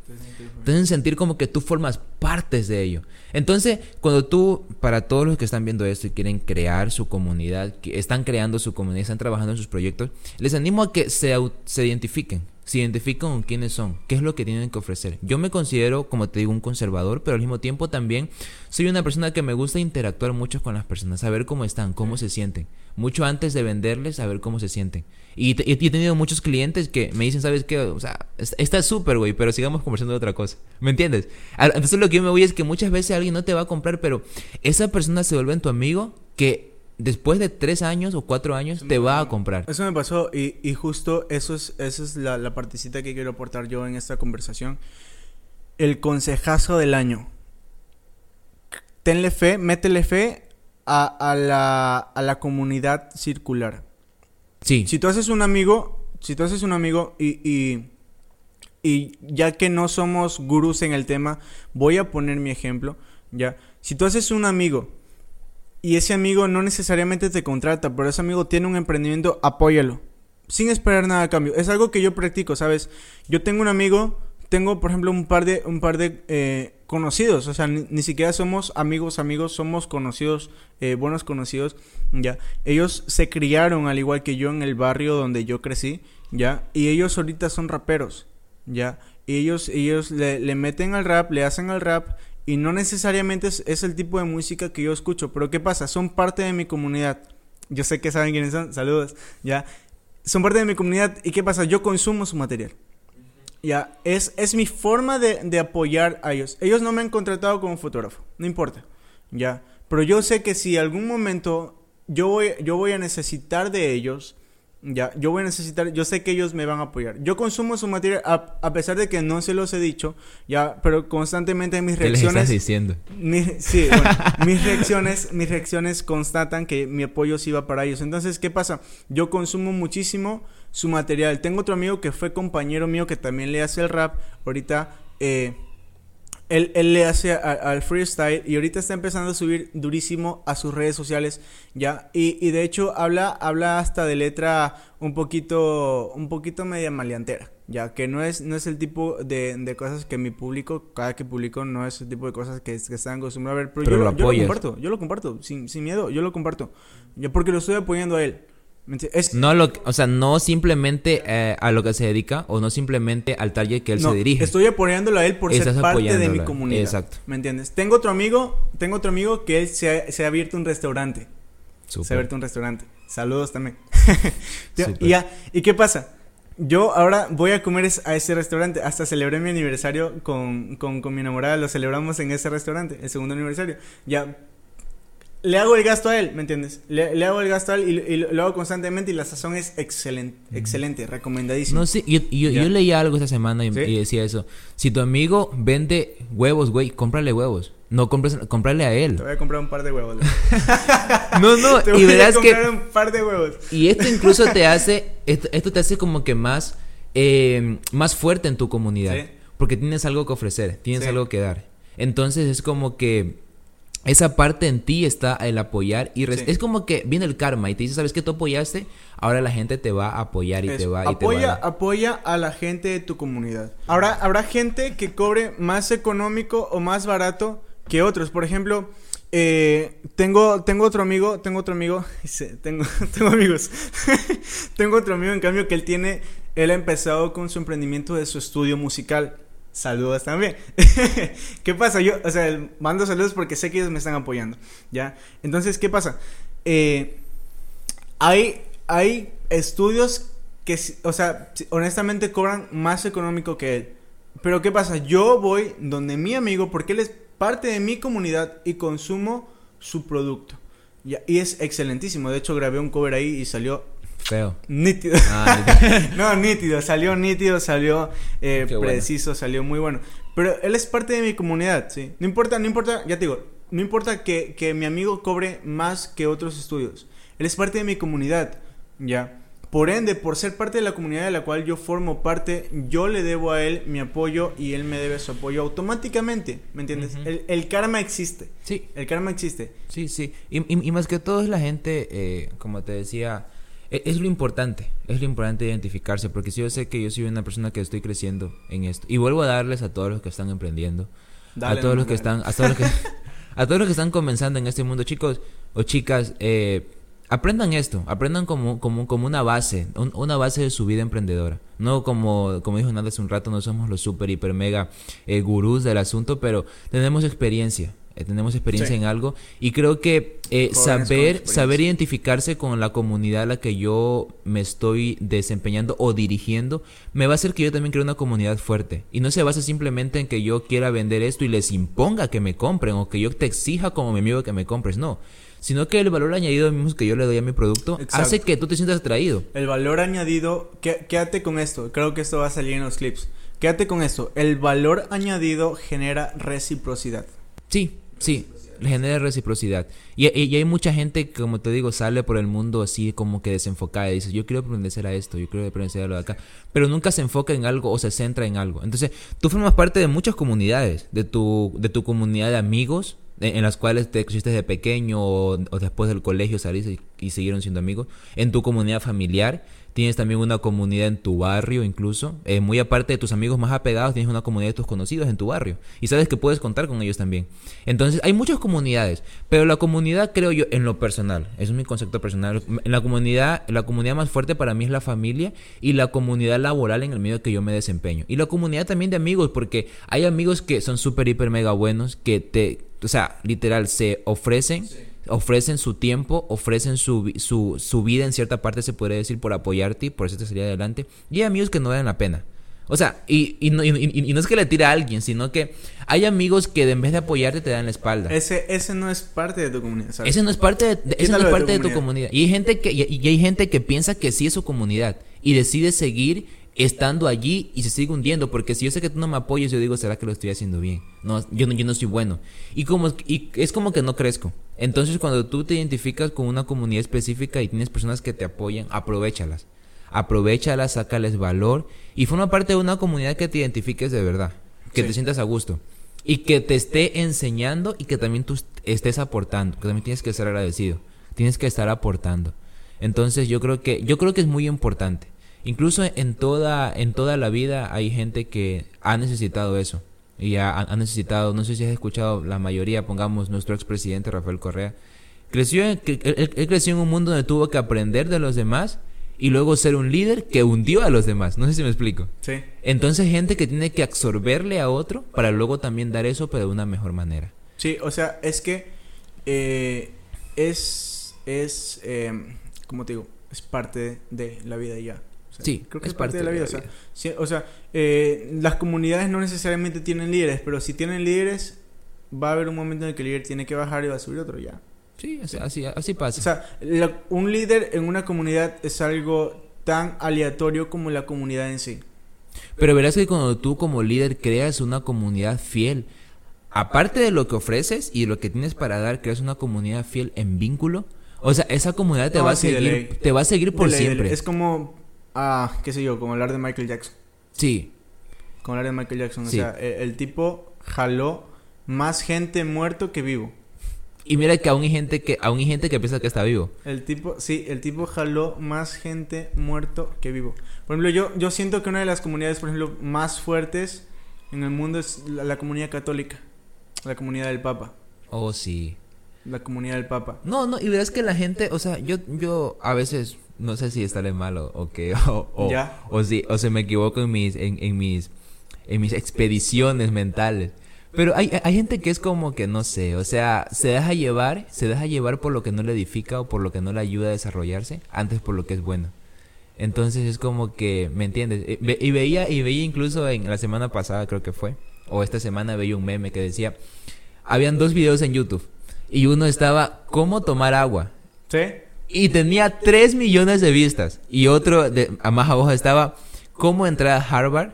Te hacen sentir como que tú formas partes de ello. Entonces, cuando tú, para todos los que están viendo esto y quieren crear su comunidad, que están creando su comunidad, están trabajando en sus proyectos, les animo a que se, se identifiquen. Se identifiquen con quiénes son, qué es lo que tienen que ofrecer. Yo me considero, como te digo, un conservador, pero al mismo tiempo también soy una persona que me gusta interactuar mucho con las personas, saber cómo están, cómo se sienten. Mucho antes de venderles, saber cómo se sienten. Y, y he tenido muchos clientes que me dicen, ¿sabes qué? O sea, es- está súper, güey, pero sigamos conversando de otra cosa. ¿Me entiendes? Entonces lo que yo me voy es que muchas veces alguien no te va a comprar, pero esa persona se vuelve en tu amigo que después de tres años o cuatro años te va a comprar. Eso me pasó y, y justo eso es, esa es la, la partecita que quiero aportar yo en esta conversación. El consejazo del año. Tenle fe, métele fe a, a la, a la comunidad circular. Sí, Si tú haces un amigo, si tú haces un amigo y, y, y ya que no somos gurús en el tema, voy a poner mi ejemplo, ya. Si tú haces un amigo y ese amigo no necesariamente te contrata, pero ese amigo tiene un emprendimiento, apóyalo. Sin esperar nada a cambio. Es algo que yo practico, ¿sabes? Yo tengo un amigo, tengo por ejemplo un par de, un par de eh, conocidos, o sea, ni, siquiera somos amigos, amigos, somos conocidos, eh, buenos conocidos, ya. Ellos se criaron al igual que yo en el barrio donde yo crecí, ya. Y ellos ahorita son raperos, ya. Y ellos, ellos le, le meten al rap, le hacen al rap y no necesariamente es, es el tipo de música que yo escucho, pero ¿qué pasa? Son parte de mi comunidad. Yo sé que saben quiénes son, saludos, ya. Son parte de mi comunidad y ¿qué pasa? Yo consumo su material. Ya, es, es mi forma de, de apoyar a ellos. Ellos no me han contratado como fotógrafo, no importa, ya. Pero yo sé que si algún momento yo voy, yo voy a necesitar de ellos, ya, yo voy a necesitar, yo sé que ellos me van a apoyar. Yo consumo su material a, a pesar de que no se los he dicho, ya, pero constantemente en mis ¿qué les estás reacciones diciendo? mi- sí, bueno, mis reacciones, mis reacciones constatan que mi apoyo sí va para ellos. Entonces, ¿qué pasa? Yo consumo muchísimo su material. Tengo otro amigo que fue compañero mío que también le hace el rap. Ahorita, eh, él, él le hace a- al freestyle y ahorita está empezando a subir durísimo a sus redes sociales, ya. Y, y de hecho habla, habla hasta de letra un poquito, un poquito media maleantera, ya. Que no es, no es el tipo de, de cosas que mi público, cada que publico, no es el tipo de cosas que, que están acostumbrados a ver. Pero, Pero yo, lo yo lo comparto, yo lo comparto, sin, sin miedo, yo lo comparto. Ya porque lo estoy apoyando a él. Es, No lo, o sea, no simplemente eh, a lo que se dedica o no simplemente al target que él No, se dirige. Estoy apoyándolo a él por Estás ser parte de mi comunidad. exacto. ¿Me entiendes? Tengo otro amigo, tengo otro amigo que él se ha, se ha abierto un restaurante. Súper. Se ha abierto un restaurante. Saludos también. Y ya, ¿y qué pasa? Yo ahora voy a comer a ese restaurante. Hasta celebré mi aniversario con, con, con mi enamorada. Lo celebramos en ese restaurante, el segundo aniversario. Ya. Le hago el gasto a él, ¿me entiendes? Le, le hago el gasto a él y, y lo, hago constantemente y la sazón es excelente, excelente, recomendadísimo. No sé, yo, yo, yo leía algo esta semana y, ¿Sí? y decía eso. Si tu amigo vende huevos, güey, cómprale huevos. No compres, cómprale a él. Te voy a comprar un par de huevos. No, no, Te y voy a verás que... comprar un par de huevos. Y esto incluso te hace, esto, esto te hace como que más, eh, más fuerte en tu comunidad. Sí. Porque tienes algo que ofrecer, tienes Sí. algo que dar. Entonces es como que esa parte en ti está el apoyar y Sí. es como que viene el karma y te dice, ¿sabes qué? Tú apoyaste, ahora la gente te va a apoyar y te va y te va apoya, a apoya a la gente de tu comunidad. Habrá, habrá gente que cobre más económico o más barato que otros. Por ejemplo, eh, tengo, tengo otro amigo, tengo otro amigo, tengo, tengo amigos. tengo otro amigo, en cambio, que él tiene, él ha empezado con su emprendimiento de su estudio musical. Saludos también. ¿Qué pasa? Yo, o sea, mando saludos porque sé que ellos me están apoyando, ¿ya? Entonces, ¿qué pasa? Eh, hay, hay estudios que, o sea, honestamente cobran más económico que él. Pero ¿qué pasa? Yo voy donde mi amigo porque él es parte de mi comunidad y consumo su producto. Y es excelentísimo. De hecho, grabé un cover ahí y salió Feo. nítido. Ah, no, nítido. Salió nítido, salió eh, Qué bueno. preciso, salió muy bueno. Pero él es parte de mi comunidad, ¿sí? No importa, no importa, ya te digo, no importa que, que mi amigo cobre más que otros estudios. Él es parte de mi comunidad, ¿ya? por ende, por ser parte de la comunidad de la cual yo formo parte, yo le debo a él mi apoyo y él me debe su apoyo automáticamente, ¿me entiendes? Ujú. el, el karma existe, Sí, el karma existe. Sí, sí. Y, y- y más que todo es la gente, eh, como te decía, es, lo importante, es lo importante identificarse, porque si yo sé que yo soy una persona que estoy creciendo en esto, y vuelvo a darles a todos los que están emprendiendo, Dale, a todos los que están, a todos los que, a todos los que están comenzando en este mundo, chicos o chicas, eh, aprendan esto, aprendan como, como, como una base, un- una base de su vida emprendedora. No como, como dijo Nanda hace un rato, no somos los super, hiper, mega eh, gurús del asunto, pero tenemos experiencia. Eh, tenemos experiencia Sí. en algo y creo que eh, saber saber identificarse con la comunidad a la que yo me estoy desempeñando o dirigiendo me va a hacer que yo también cree una comunidad fuerte y no se basa simplemente en que yo quiera vender esto y les imponga que me compren o que yo te exija como mi amigo que me compres no sino que el valor añadido mismo que yo le doy a mi producto Exacto. hace que tú te sientas atraído El valor añadido, qué- quédate con esto, creo que esto va a salir en los clips. Quédate con esto, el valor añadido genera reciprocidad. Sí, sí, le genera reciprocidad. Y, y- hay mucha gente como te digo, sale por el mundo así como que desenfocada y dice, yo quiero aprender a esto, yo quiero aprender a lo de acá, pero nunca se enfoca en algo o se centra en algo. Entonces, tú formas parte de muchas comunidades, de tu, de tu comunidad de amigos, en, en las cuales te conociste de pequeño o, o después del colegio saliste y, y siguieron siendo amigos, en tu comunidad familiar. Tienes también una comunidad en tu barrio, incluso. Eh, muy aparte de tus amigos más apegados, tienes una comunidad de tus conocidos en tu barrio. Y sabes que puedes contar con ellos también. Entonces, hay muchas comunidades. Pero la comunidad, creo yo, en lo personal, eso es mi concepto personal. En la comunidad, la comunidad más fuerte para mí es la familia y la comunidad laboral en el medio que yo me desempeño. Y la comunidad también de amigos, porque hay amigos que son súper, hiper, mega buenos, que te, o sea, literal, se ofrecen ofrecen su tiempo, ofrecen su, su, su vida en cierta parte, se podría decir, por apoyarte y por hacerte salir adelante. Y hay amigos que no valen la pena. O sea, y, y, no, y- no es que le tire a alguien, sino que hay amigos que en vez de apoyarte te dan la espalda. Ese, ese no es parte de tu comunidad, ¿sabes? Ese no es parte de, de- ese no es de parte tu de tu comunidad. comunidad. Y hay gente que y, y hay gente que piensa que sí es su comunidad y decide seguir estando allí y se sigue hundiendo porque si yo sé que tú no me apoyas yo digo será que lo estoy haciendo bien. No, yo no yo no soy bueno. Y como y es como que no crezco. Entonces cuando tú te identificas con una comunidad específica y tienes personas que te apoyan, aprovechalas. Aprovechalas, sácales valor y forma parte de una comunidad que te identifiques de verdad, que Sí. te sientas a gusto y que te esté enseñando y que también tú estés aportando, que también tienes que ser agradecido, tienes que estar aportando. Entonces yo creo que yo creo que es muy importante. Incluso en toda en toda la vida hay gente que ha necesitado eso y ha, ha necesitado, no sé si has escuchado la mayoría, pongamos nuestro expresidente Rafael Correa, creció él, él creció en un mundo donde tuvo que aprender de los demás y luego ser un líder que hundió a los demás. No sé si me explico. Sí. Entonces gente que tiene que absorberle a otro para luego también dar eso, pero de una mejor manera. Sí, o sea, es que eh, es, es eh, como te digo, es parte de la vida ya. Sea, Sí, creo que es parte, parte de la de vida. o sea, o eh, las comunidades no necesariamente tienen líderes, pero si tienen líderes, va a haber un momento en el que el líder tiene que bajar y va a subir otro ya. Sí, así, así, así pasa. O sea, la- un líder en una comunidad es algo tan aleatorio como la comunidad en sí. Pero verás que cuando tú como líder creas una comunidad fiel, aparte de lo que ofreces y lo que tienes para dar, creas una comunidad fiel en vínculo. O sea, esa comunidad te No, va a seguir, te va a seguir por ley, siempre. Es como, ah, qué sé yo, como hablar de Michael Jackson. Sí, Como hablar de Michael Jackson. Sí. O sea, e- el, tipo jaló más gente muerto que vivo. y mira que aún hay gente que aún hay gente que piensa que está vivo. El tipo, sí, el tipo jaló más gente muerto que vivo. Por ejemplo, yo, yo siento que una de las comunidades, por ejemplo, más fuertes en el mundo es la, la comunidad católica. La comunidad del Papa. Oh, sí. La comunidad del Papa. No, no, y verás que la gente, o sea, yo yo a veces no sé si estaré mal o, o o, o, Ya. o si o se me equivoco en mis en, en mis en mis expediciones mentales. Pero hay, hay gente que es como que no sé, o sea, se deja llevar, se deja llevar por lo que no le edifica o por lo que no le ayuda a desarrollarse, antes por lo que es bueno. Entonces es como que, ¿me entiendes? Eh, ve- Y veía, y veía incluso en la semana pasada creo que fue, o esta semana veía un meme que decía, habían dos videos en YouTube y uno estaba cómo tomar agua ¿Sí? Y tenía 3 millones de vistas. Y otro de, a más abajo estaba cómo entrar a Harvard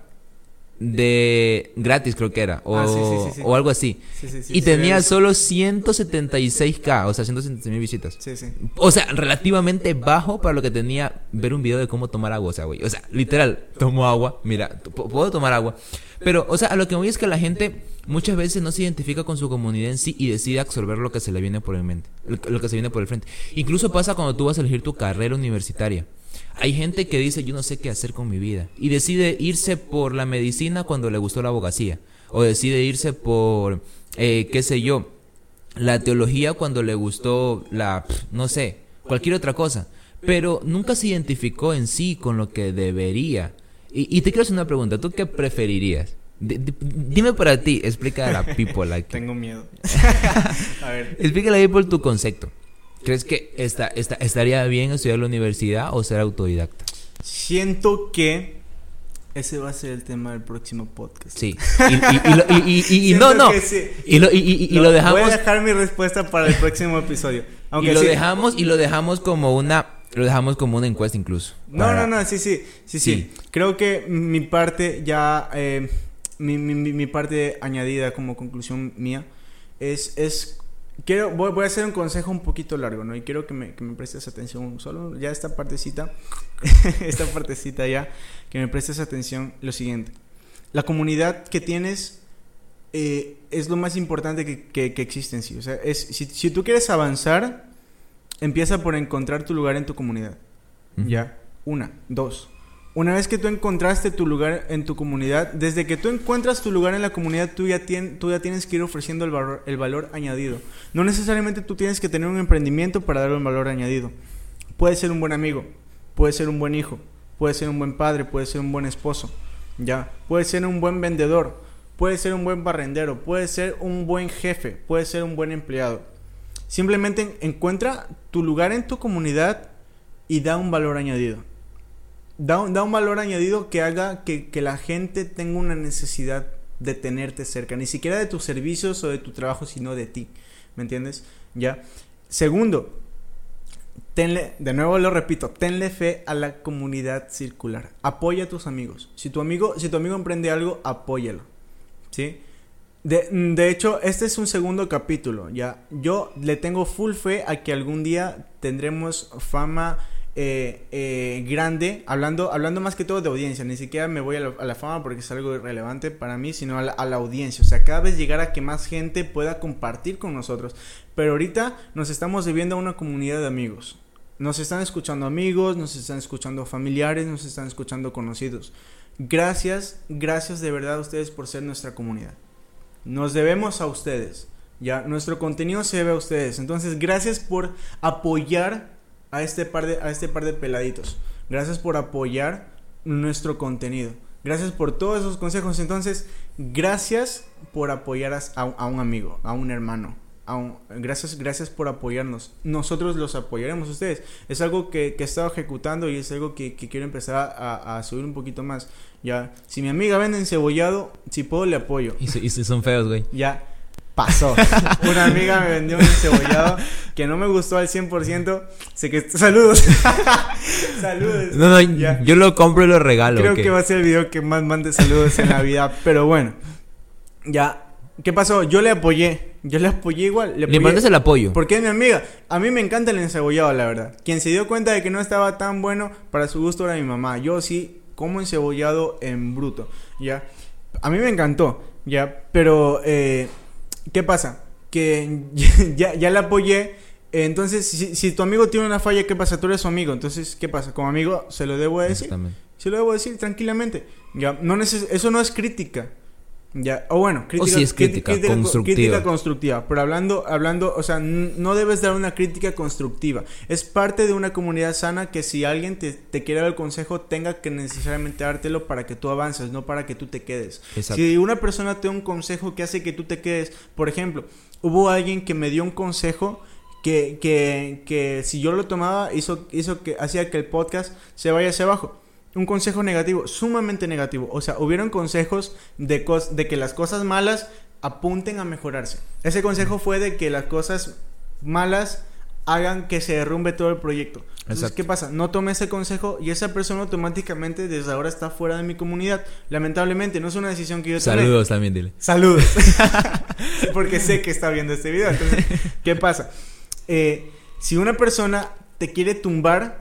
de gratis creo que era o, Ah, sí, sí, sí, sí. o algo así. Sí, sí, sí, y tenía solo 176k o sea 176 mil visitas. Sí, sí. o sea relativamente bajo para lo que tenía ver un video de cómo tomar agua o sea güey o sea literal tomo agua mira puedo tomar agua. Pero o sea a lo que voy es que la gente muchas veces no se identifica con su comunidad en sí y decide absorber lo que se le viene por el mente lo que se viene por el frente. Incluso pasa cuando tú vas a elegir tu carrera universitaria hay gente que dice yo no sé qué hacer con mi vida y decide irse por la medicina cuando le gustó la abogacía o decide irse por eh, qué sé yo la teología cuando le gustó la no sé cualquier otra cosa. Pero nunca se identificó en sí con lo que debería. Y, y te quiero hacer una pregunta tú qué preferirías D- dime para ti explica a la people aquí. Tengo miedo. a ver. explícale a la people tu concepto ¿Crees que esta, esta, estaría bien estudiar en la universidad o ser autodidacta? Siento que ese va a ser el tema del próximo podcast. Sí. Y, no, no. Y lo, dejamos. Voy a dejar mi respuesta para el próximo episodio. Aunque y lo sí. dejamos y lo dejamos como una lo dejamos como una encuesta incluso. No, Para- no, no, sí, sí, sí, sí. Sí. Creo que mi parte ya, eh, mi, mi- mi parte añadida como conclusión mía es, es quiero, voy, voy a hacer un consejo un poquito largo, ¿no? Y quiero que me, que me prestes atención, solo ya esta partecita, esta partecita ya, que me prestes atención, lo siguiente. La comunidad que tienes eh, es lo más importante que, que, que existe en sí. O sea, es, si, si tú quieres avanzar, empieza por encontrar tu lugar en tu comunidad. Ya. Una. Dos. Una vez que tú encontraste tu lugar en tu comunidad, desde que tú encuentras tu lugar en la comunidad, tú ya, tú ya tienes que ir ofreciendo el valor, el valor añadido. No necesariamente tú tienes que tener un emprendimiento para darle un valor añadido. Puede ser un buen amigo, puede ser un buen hijo, puede ser un buen padre, puede ser un buen esposo, ya. Puede ser un buen vendedor, puede ser un buen barrendero, puede ser un buen jefe, puede ser un buen empleado. Simplemente en- encuentra tu lugar en tu comunidad y da un valor añadido. Da un, da un valor añadido que haga que, que la gente tenga una necesidad de tenerte cerca. Ni siquiera de tus servicios o de tu trabajo, sino de ti. ¿Me entiendes? Ya. Segundo, tenle, de nuevo lo repito, tenle fe a la comunidad circular. Apoya a tus amigos. Si tu amigo, si tu amigo emprende algo, apóyalo. ¿Sí? De, de hecho, este es un segundo capítulo, ¿ya? Yo le tengo full fe a que algún día tendremos fama eh, eh, grande, hablando, hablando más que todo de audiencia, ni siquiera me voy a la, fama porque es algo irrelevante para mí, sino a la, a la audiencia, o sea, cada vez llegar a que más gente pueda compartir con nosotros, pero ahorita nos estamos debiendo a una comunidad de amigos, nos están escuchando amigos, nos están escuchando familiares, nos están escuchando conocidos. Gracias, gracias de verdad a ustedes por ser nuestra comunidad. Nos debemos a ustedes. Ya, nuestro contenido se debe a ustedes. Entonces, gracias por apoyar a este par de, a este par de peladitos. Gracias por apoyar nuestro contenido. Gracias por todos esos consejos. Entonces, gracias por apoyar a, a- un amigo, a un hermano. a un- gracias, gracias por apoyarnos. Nosotros los apoyaremos a ustedes. Es algo que, que he estado ejecutando y es algo que, que quiero empezar a, a subir un poquito más. Ya, si mi amiga vende encebollado, si puedo le apoyo. Y, si- y si son feos, güey. Ya pasó. Una amiga me vendió un encebollado que no me gustó al 100%. Sé que... Saludos. saludos. No, no, Ya. yo lo compro y lo regalo. Creo que va a ser el video que más mande saludos en la vida. Pero bueno. Ya. ¿Qué pasó? Yo le apoyé. Yo le apoyé igual. Le Le mandas el apoyo. porque es mi amiga. A mí me encanta el encebollado, la verdad. Quien se dio cuenta de que no estaba tan bueno, para su gusto era mi mamá. Yo sí como encebollado en bruto, ¿ya? A mí me encantó, ¿ya? Pero, eh, ¿qué pasa? Que ya, ya la apoyé. Entonces, si, si tu amigo tiene una falla, ¿qué pasa? Tú eres su amigo. Entonces, ¿qué pasa? Como amigo, se lo debo decir. Se lo debo decir tranquilamente. Ya, no neces eso no es crítica. Ya, o bueno, crítica, sí es cri- crítica constructiva. crítica constructiva, pero hablando hablando, o sea, no debes dar una crítica constructiva. Es parte de una comunidad sana que si alguien te, te quiere dar el consejo, tenga que necesariamente dártelo para que tú avances, no para que tú te quedes. Exacto. Si una persona te da un consejo que hace que tú te quedes, por ejemplo, hubo alguien que me dio un consejo que, que, que si yo lo tomaba hizo, hizo que hacía que el podcast se vaya hacia abajo. Un consejo negativo, sumamente negativo. O sea, hubieron consejos de, cos- de que las cosas malas apunten a mejorarse. Ese consejo fue de que las cosas malas hagan que se derrumbe todo el proyecto. Entonces, Exacto. ¿qué pasa? No tomé ese consejo y esa persona automáticamente desde ahora está fuera de mi comunidad. Lamentablemente, no es una decisión que yo tomé. Saludos también, dile. Saludos. Porque sé que está viendo este video. Entonces, ¿qué pasa? Eh, si una persona te quiere tumbar,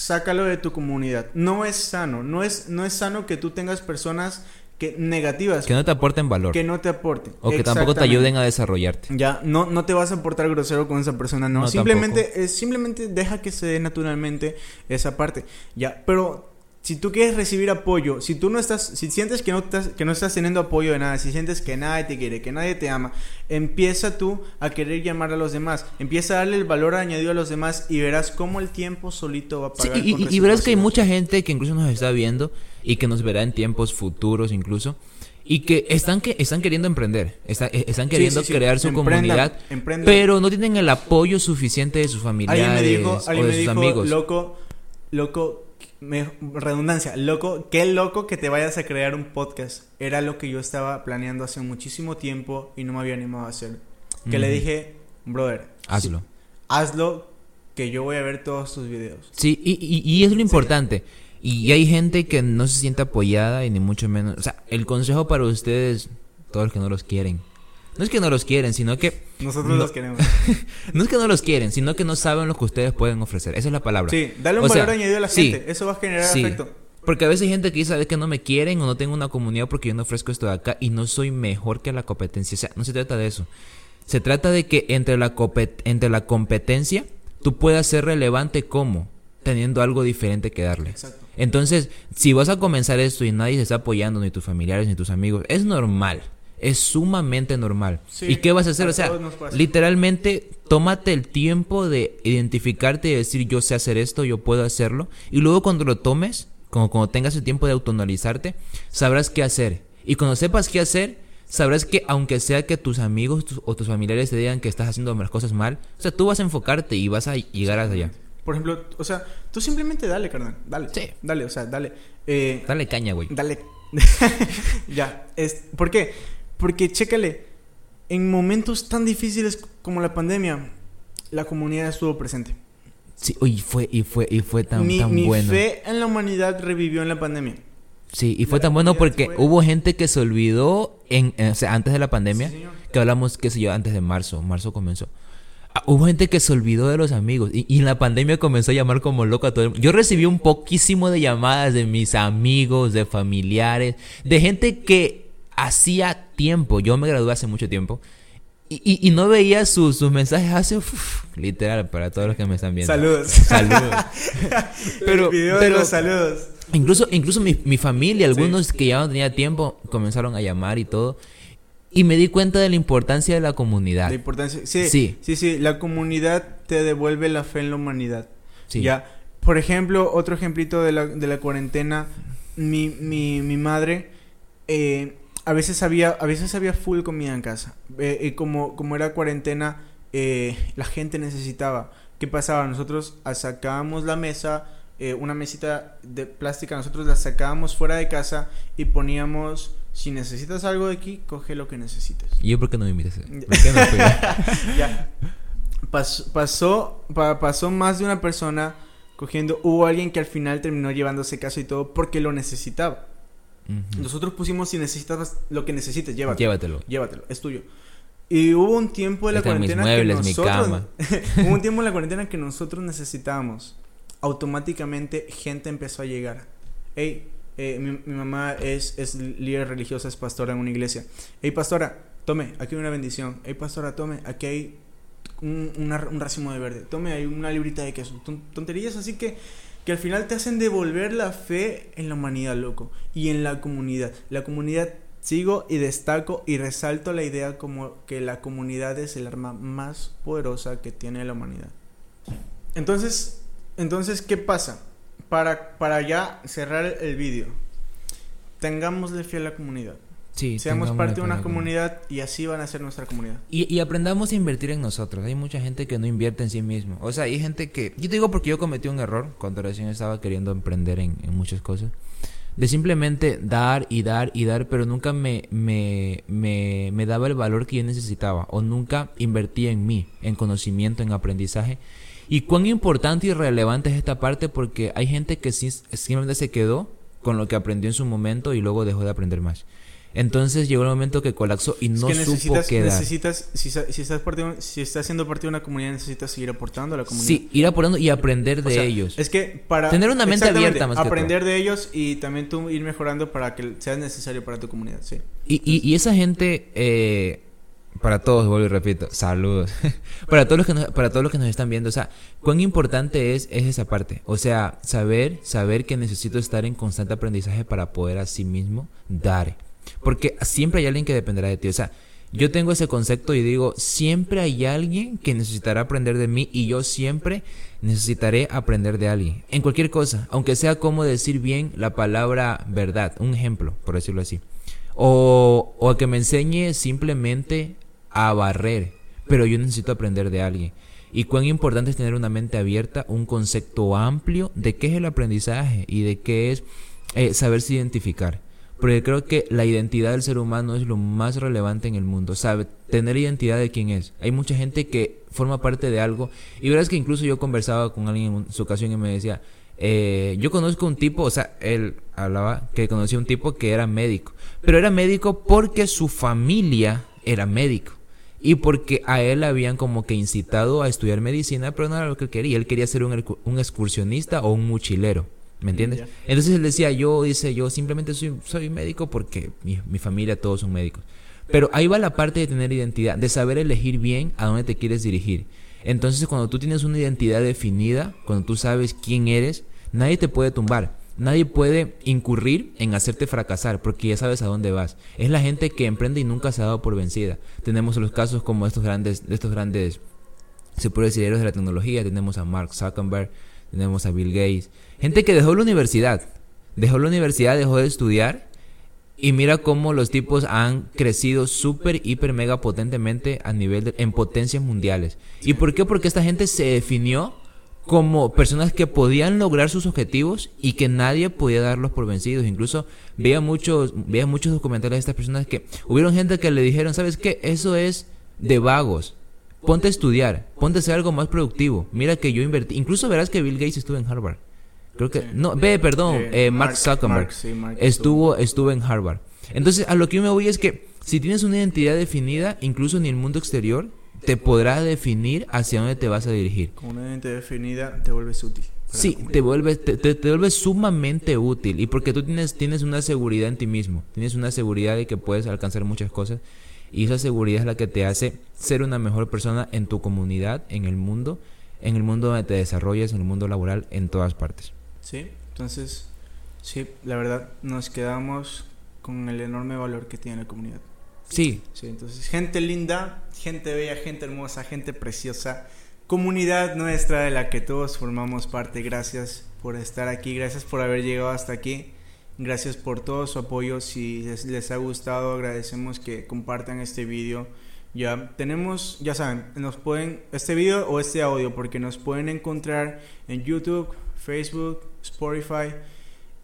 sácalo de tu comunidad. No es sano. No es, no es sano que tú tengas personas que negativas Que no te aporten valor. que no te aporten. o que tampoco te ayuden a desarrollarte. Ya, no, no te vas a portar grosero con esa persona, no. No, simplemente, simplemente deja que se dé naturalmente esa parte. Ya, pero si tú quieres recibir apoyo, si tú no estás, si sientes que no estás, que no estás teniendo apoyo de nada, si sientes que nadie te quiere, que nadie te ama, empieza tú a querer llamar a los demás, empieza a darle el valor añadido a los demás y verás cómo el tiempo solito va a Sí, pagar. y, con y- y verás que hay mucha gente que incluso nos está viendo y que nos verá en tiempos futuros incluso y que están que están queriendo emprender, está- eh, están Sí, queriendo sí, sí. crear su Emprendan, comunidad, emprendan. pero no tienen el apoyo suficiente de sus Alguien familiares me dijo, o de me sus dijo, amigos. loco, loco, me- redundancia, loco, qué loco que te vayas a crear un podcast. Era lo que yo estaba planeando hace muchísimo tiempo y no me había animado a hacer. Que le dije, brother, Hazlo. sí, hazlo, que yo voy a ver todos tus videos. Sí, y, y- y es lo importante. Y hay gente que no se siente apoyada y ni mucho menos. O sea, el consejo para ustedes, todos los que no los quieren. No es que no los quieren, sino que. Nosotros No. los queremos. No es que no los quieren, sino que no saben lo que ustedes pueden ofrecer. Esa es la palabra. Sí, dale un O sea, valor añadido a la sí, gente. Eso va a generar sí. afecto. Porque a veces hay gente que dice, "Sabes que no me quieren o no tengo una comunidad porque yo no ofrezco esto de acá y no soy mejor que la competencia. O sea, no se trata de eso. Se trata de que entre la, entre la competencia tú puedas ser relevante como teniendo algo diferente que darle. Exacto. Entonces, si vas a comenzar esto y nadie se está apoyando, ni tus familiares ni tus amigos, es normal. Es sumamente normal. Sí, ¿Y qué vas a hacer? a O sea, literalmente, tómate el tiempo de identificarte y decir, yo sé hacer esto, yo puedo hacerlo. Y luego cuando lo tomes, como cuando tengas el tiempo de autoanalizarte, sabrás qué hacer. Y cuando sepas qué hacer, sabrás que aunque sea que tus amigos tus- o tus familiares te digan que estás haciendo las cosas mal, o sea, tú vas a enfocarte y vas a llegar hasta allá. Por ejemplo, o sea, tú simplemente dale, carnal. Dale. Sí. Dale, o sea, dale. Eh, Dale caña, güey. Dale. ya. Es, ¿Por qué? Porque, chécale, en momentos tan difíciles como la pandemia, la comunidad estuvo presente. Sí, y fue, y fue, y fue tan, mi tan mi bueno. fe en la humanidad revivió en la pandemia. Sí, y fue La tan bueno porque fue- hubo gente que se olvidó en, en- o sea, antes de la pandemia, Sí, que hablamos, qué sé yo, antes de marzo, marzo comenzó. Ah, Hubo gente que se olvidó de los amigos y, y en la pandemia comenzó a llamar como loco a todo el mundo. Yo recibí un poquísimo de llamadas de mis amigos, de familiares, de gente que hacía tiempo, yo me gradué hace mucho tiempo, y, y- y no veía sus, sus mensajes hace, uf, literal, para todos los que me están viendo. Saludos. Saludos. Pero, El video de pero- los saludos. Incluso, incluso mi, mi familia, algunos que ya no tenía tiempo, comenzaron a llamar y todo. Y me di cuenta de la importancia de la comunidad. La importancia. Sí, Sí. sí, sí, La comunidad te devuelve la fe en la humanidad. Sí. Ya. Por ejemplo, otro ejemplito de la, de la cuarentena. Mi, mi, mi madre. eh, a veces había. A veces había full comida en casa. Eh, y como, como era cuarentena. eh, la gente necesitaba. ¿Qué pasaba? Nosotros sacábamos la mesa. eh, una mesita de plástica. Nosotros la sacábamos fuera de casa. Y poníamos. Si necesitas algo de aquí, coge lo que necesites. ¿Y yo por qué no me invitas? ¿Por qué no ya. Pas- pasó, pa- pasó más de una persona cogiendo. Hubo alguien que al final terminó llevándose casa y todo porque lo necesitaba. Nosotros pusimos si necesitas lo que necesites, llévatelo. Llévatelo. Llévatelo, es tuyo. Y hubo un tiempo de la Están mis cuarentena muebles, que mi nosotros cama. hubo un tiempo en la cuarentena que nosotros necesitábamos. Automáticamente gente empezó a llegar. Hey, eh, mi, mi mamá es, es líder religiosa, es pastora en una iglesia. Hey, pastora, tome, aquí hay una bendición. Hey, pastora, tome, aquí hay un, una- un racimo de verde. Tome, hay una librita de queso. Ton- tonterías así que, que al final te hacen devolver la fe en la humanidad, loco. Y en la comunidad. La comunidad, sigo y destaco y resalto la idea como que la comunidad es el arma más poderosa que tiene la humanidad. Entonces, entonces ¿qué pasa? Para, para ya cerrar el vídeo, tengámosle fe a la comunidad. Sí, Seamos parte de una comunidad y así van a ser nuestra comunidad. Y, y aprendamos a invertir en nosotros. Hay mucha gente que no invierte en sí mismo. O sea, hay gente que... Yo te digo porque yo cometí un error cuando recién estaba queriendo emprender en, en muchas cosas. de simplemente dar y dar y dar, pero nunca me, me, me, me daba el valor que yo necesitaba o nunca invertía en mí, en conocimiento, en aprendizaje. Y cuán importante y relevante es esta parte porque hay gente que simplemente se quedó con lo que aprendió en su momento y luego dejó de aprender más. Entonces llegó el momento que colapsó y no supo quedar. Necesitas, si, si, estás si estás siendo parte de una comunidad, necesitas seguir aportando a la comunidad. Sí, ir aportando y aprender de ellos. Es que para... Tener una mente abierta más Aprender de ellos y también tú ir mejorando para que sea necesario para tu comunidad, sí. Y, y, y esa gente... Eh, para todos, vuelvo y repito, saludos. para, todos los que nos, para todos los que nos están viendo, o sea, cuán importante es, es esa parte. O sea, saber, saber que necesito estar en constante aprendizaje para poder a sí mismo dar. Porque siempre hay alguien que dependerá de ti. O sea, yo tengo ese concepto y digo, siempre hay alguien que necesitará aprender de mí y yo siempre necesitaré aprender de alguien. En cualquier cosa, aunque sea como decir bien la palabra verdad, un ejemplo, por decirlo así. O, o que me enseñe simplemente a barrer, pero yo necesito aprender de alguien. Y cuán importante es tener una mente abierta, un concepto amplio de qué es el aprendizaje y de qué es eh, saberse identificar. Porque creo que la identidad del ser humano es lo más relevante en el mundo. Sabe, tener identidad de quién es. Hay mucha gente que forma parte de algo. Y verás que incluso yo conversaba con alguien en su ocasión y me decía, eh, yo conozco un tipo, o sea, él hablaba que conocía un tipo que era médico. Pero era médico porque su familia era médico. Y porque a él habían como que incitado a estudiar medicina, pero no era lo que quería. Él quería ser un, un excursionista o un mochilero. ¿Me entiendes? Entonces él decía, yo, dice, yo simplemente soy, soy médico porque mi, mi, familia todos son médicos. Pero ahí va la parte de tener identidad, de saber elegir bien a dónde te quieres dirigir. Entonces cuando tú tienes una identidad definida, cuando tú sabes quién eres, nadie te puede tumbar. Nadie puede incurrir en hacerte fracasar porque ya sabes a dónde vas. Es la gente que emprende y nunca se ha dado por vencida. Tenemos los casos como estos grandes, de estos grandes, se puede decir, héroes de la tecnología. Tenemos a Mark Zuckerberg, tenemos a Bill Gates, gente que dejó la universidad, dejó la universidad, dejó de estudiar y mira cómo los tipos han crecido súper, hiper, mega potentemente a nivel de, en potencias mundiales. ¿Y por qué? Porque esta gente se definió como personas que podían lograr sus objetivos y que nadie podía darlos por vencidos. Incluso veía muchos, veía muchos documentales de estas personas que hubieron gente que le dijeron, ¿sabes qué? Eso es de vagos. Ponte a estudiar, ponte a hacer algo más productivo. Mira que yo invertí. Incluso verás que Bill Gates estuvo en Harvard. Creo que. No, ve, perdón, eh, Mark, Zuckerberg. estuvo, estuvo en Harvard. Entonces, a lo que yo me voy es que si tienes una identidad definida, incluso en el mundo exterior, te podrá definir hacia dónde te vas a dirigir. Con una identidad definida, te vuelves útil. Sí, te vuelves, te, te, te, vuelves sumamente útil. Y porque tú tienes, tienes una seguridad en ti mismo. Tienes una seguridad de que puedes alcanzar muchas cosas. Y esa seguridad es la que te hace ser una mejor persona en tu comunidad, en el mundo, en el mundo donde te desarrollas, en el mundo laboral, en todas partes. Sí, entonces, sí, la verdad, nos quedamos con el enorme valor que tiene la comunidad. Sí. Sí, entonces, gente linda, gente bella, gente hermosa, gente preciosa, comunidad nuestra de la que todos formamos parte. Gracias por estar aquí, gracias por haber llegado hasta aquí. Gracias por todo su apoyo. Si les, ha gustado, agradecemos que compartan este video. Ya tenemos, ya saben, nos pueden, este video o este audio, porque nos pueden encontrar en YouTube, Facebook, Spotify,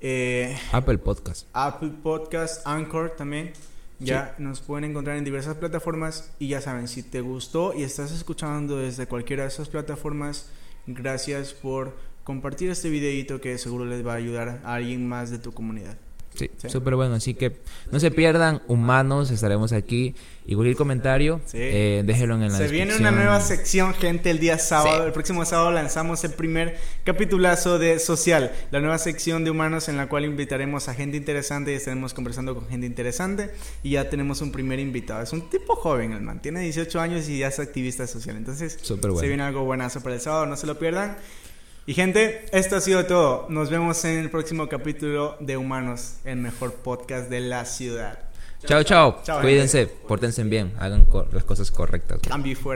eh, Apple Podcast. Apple Podcast, Anchor también. Ya nos pueden encontrar en diversas plataformas y ya saben, si te gustó y estás escuchando desde cualquiera de esas plataformas, gracias por compartir este videito que seguro les va a ayudar a alguien más de tu comunidad. Sí, súper bueno. Así que no se pierdan, humanos, estaremos aquí. Y cualquier comentario, eh, déjelo en la Se viene una nueva sección, gente, el día sábado. El próximo sábado lanzamos el primer capitulazo de Social, la nueva sección de humanos en la cual invitaremos a gente interesante y estaremos conversando con gente interesante. Y ya tenemos un primer invitado. Es un tipo joven, el man. Tiene 18 años y ya es activista social. Entonces, se viene algo buenazo para el sábado, no se lo pierdan. Y gente, esto ha sido todo. Nos vemos en el próximo capítulo de Humanos, el mejor podcast de la ciudad. Chao, chao. Cuídense, pórtense bien, hagan las cosas correctas. Cambio fuera.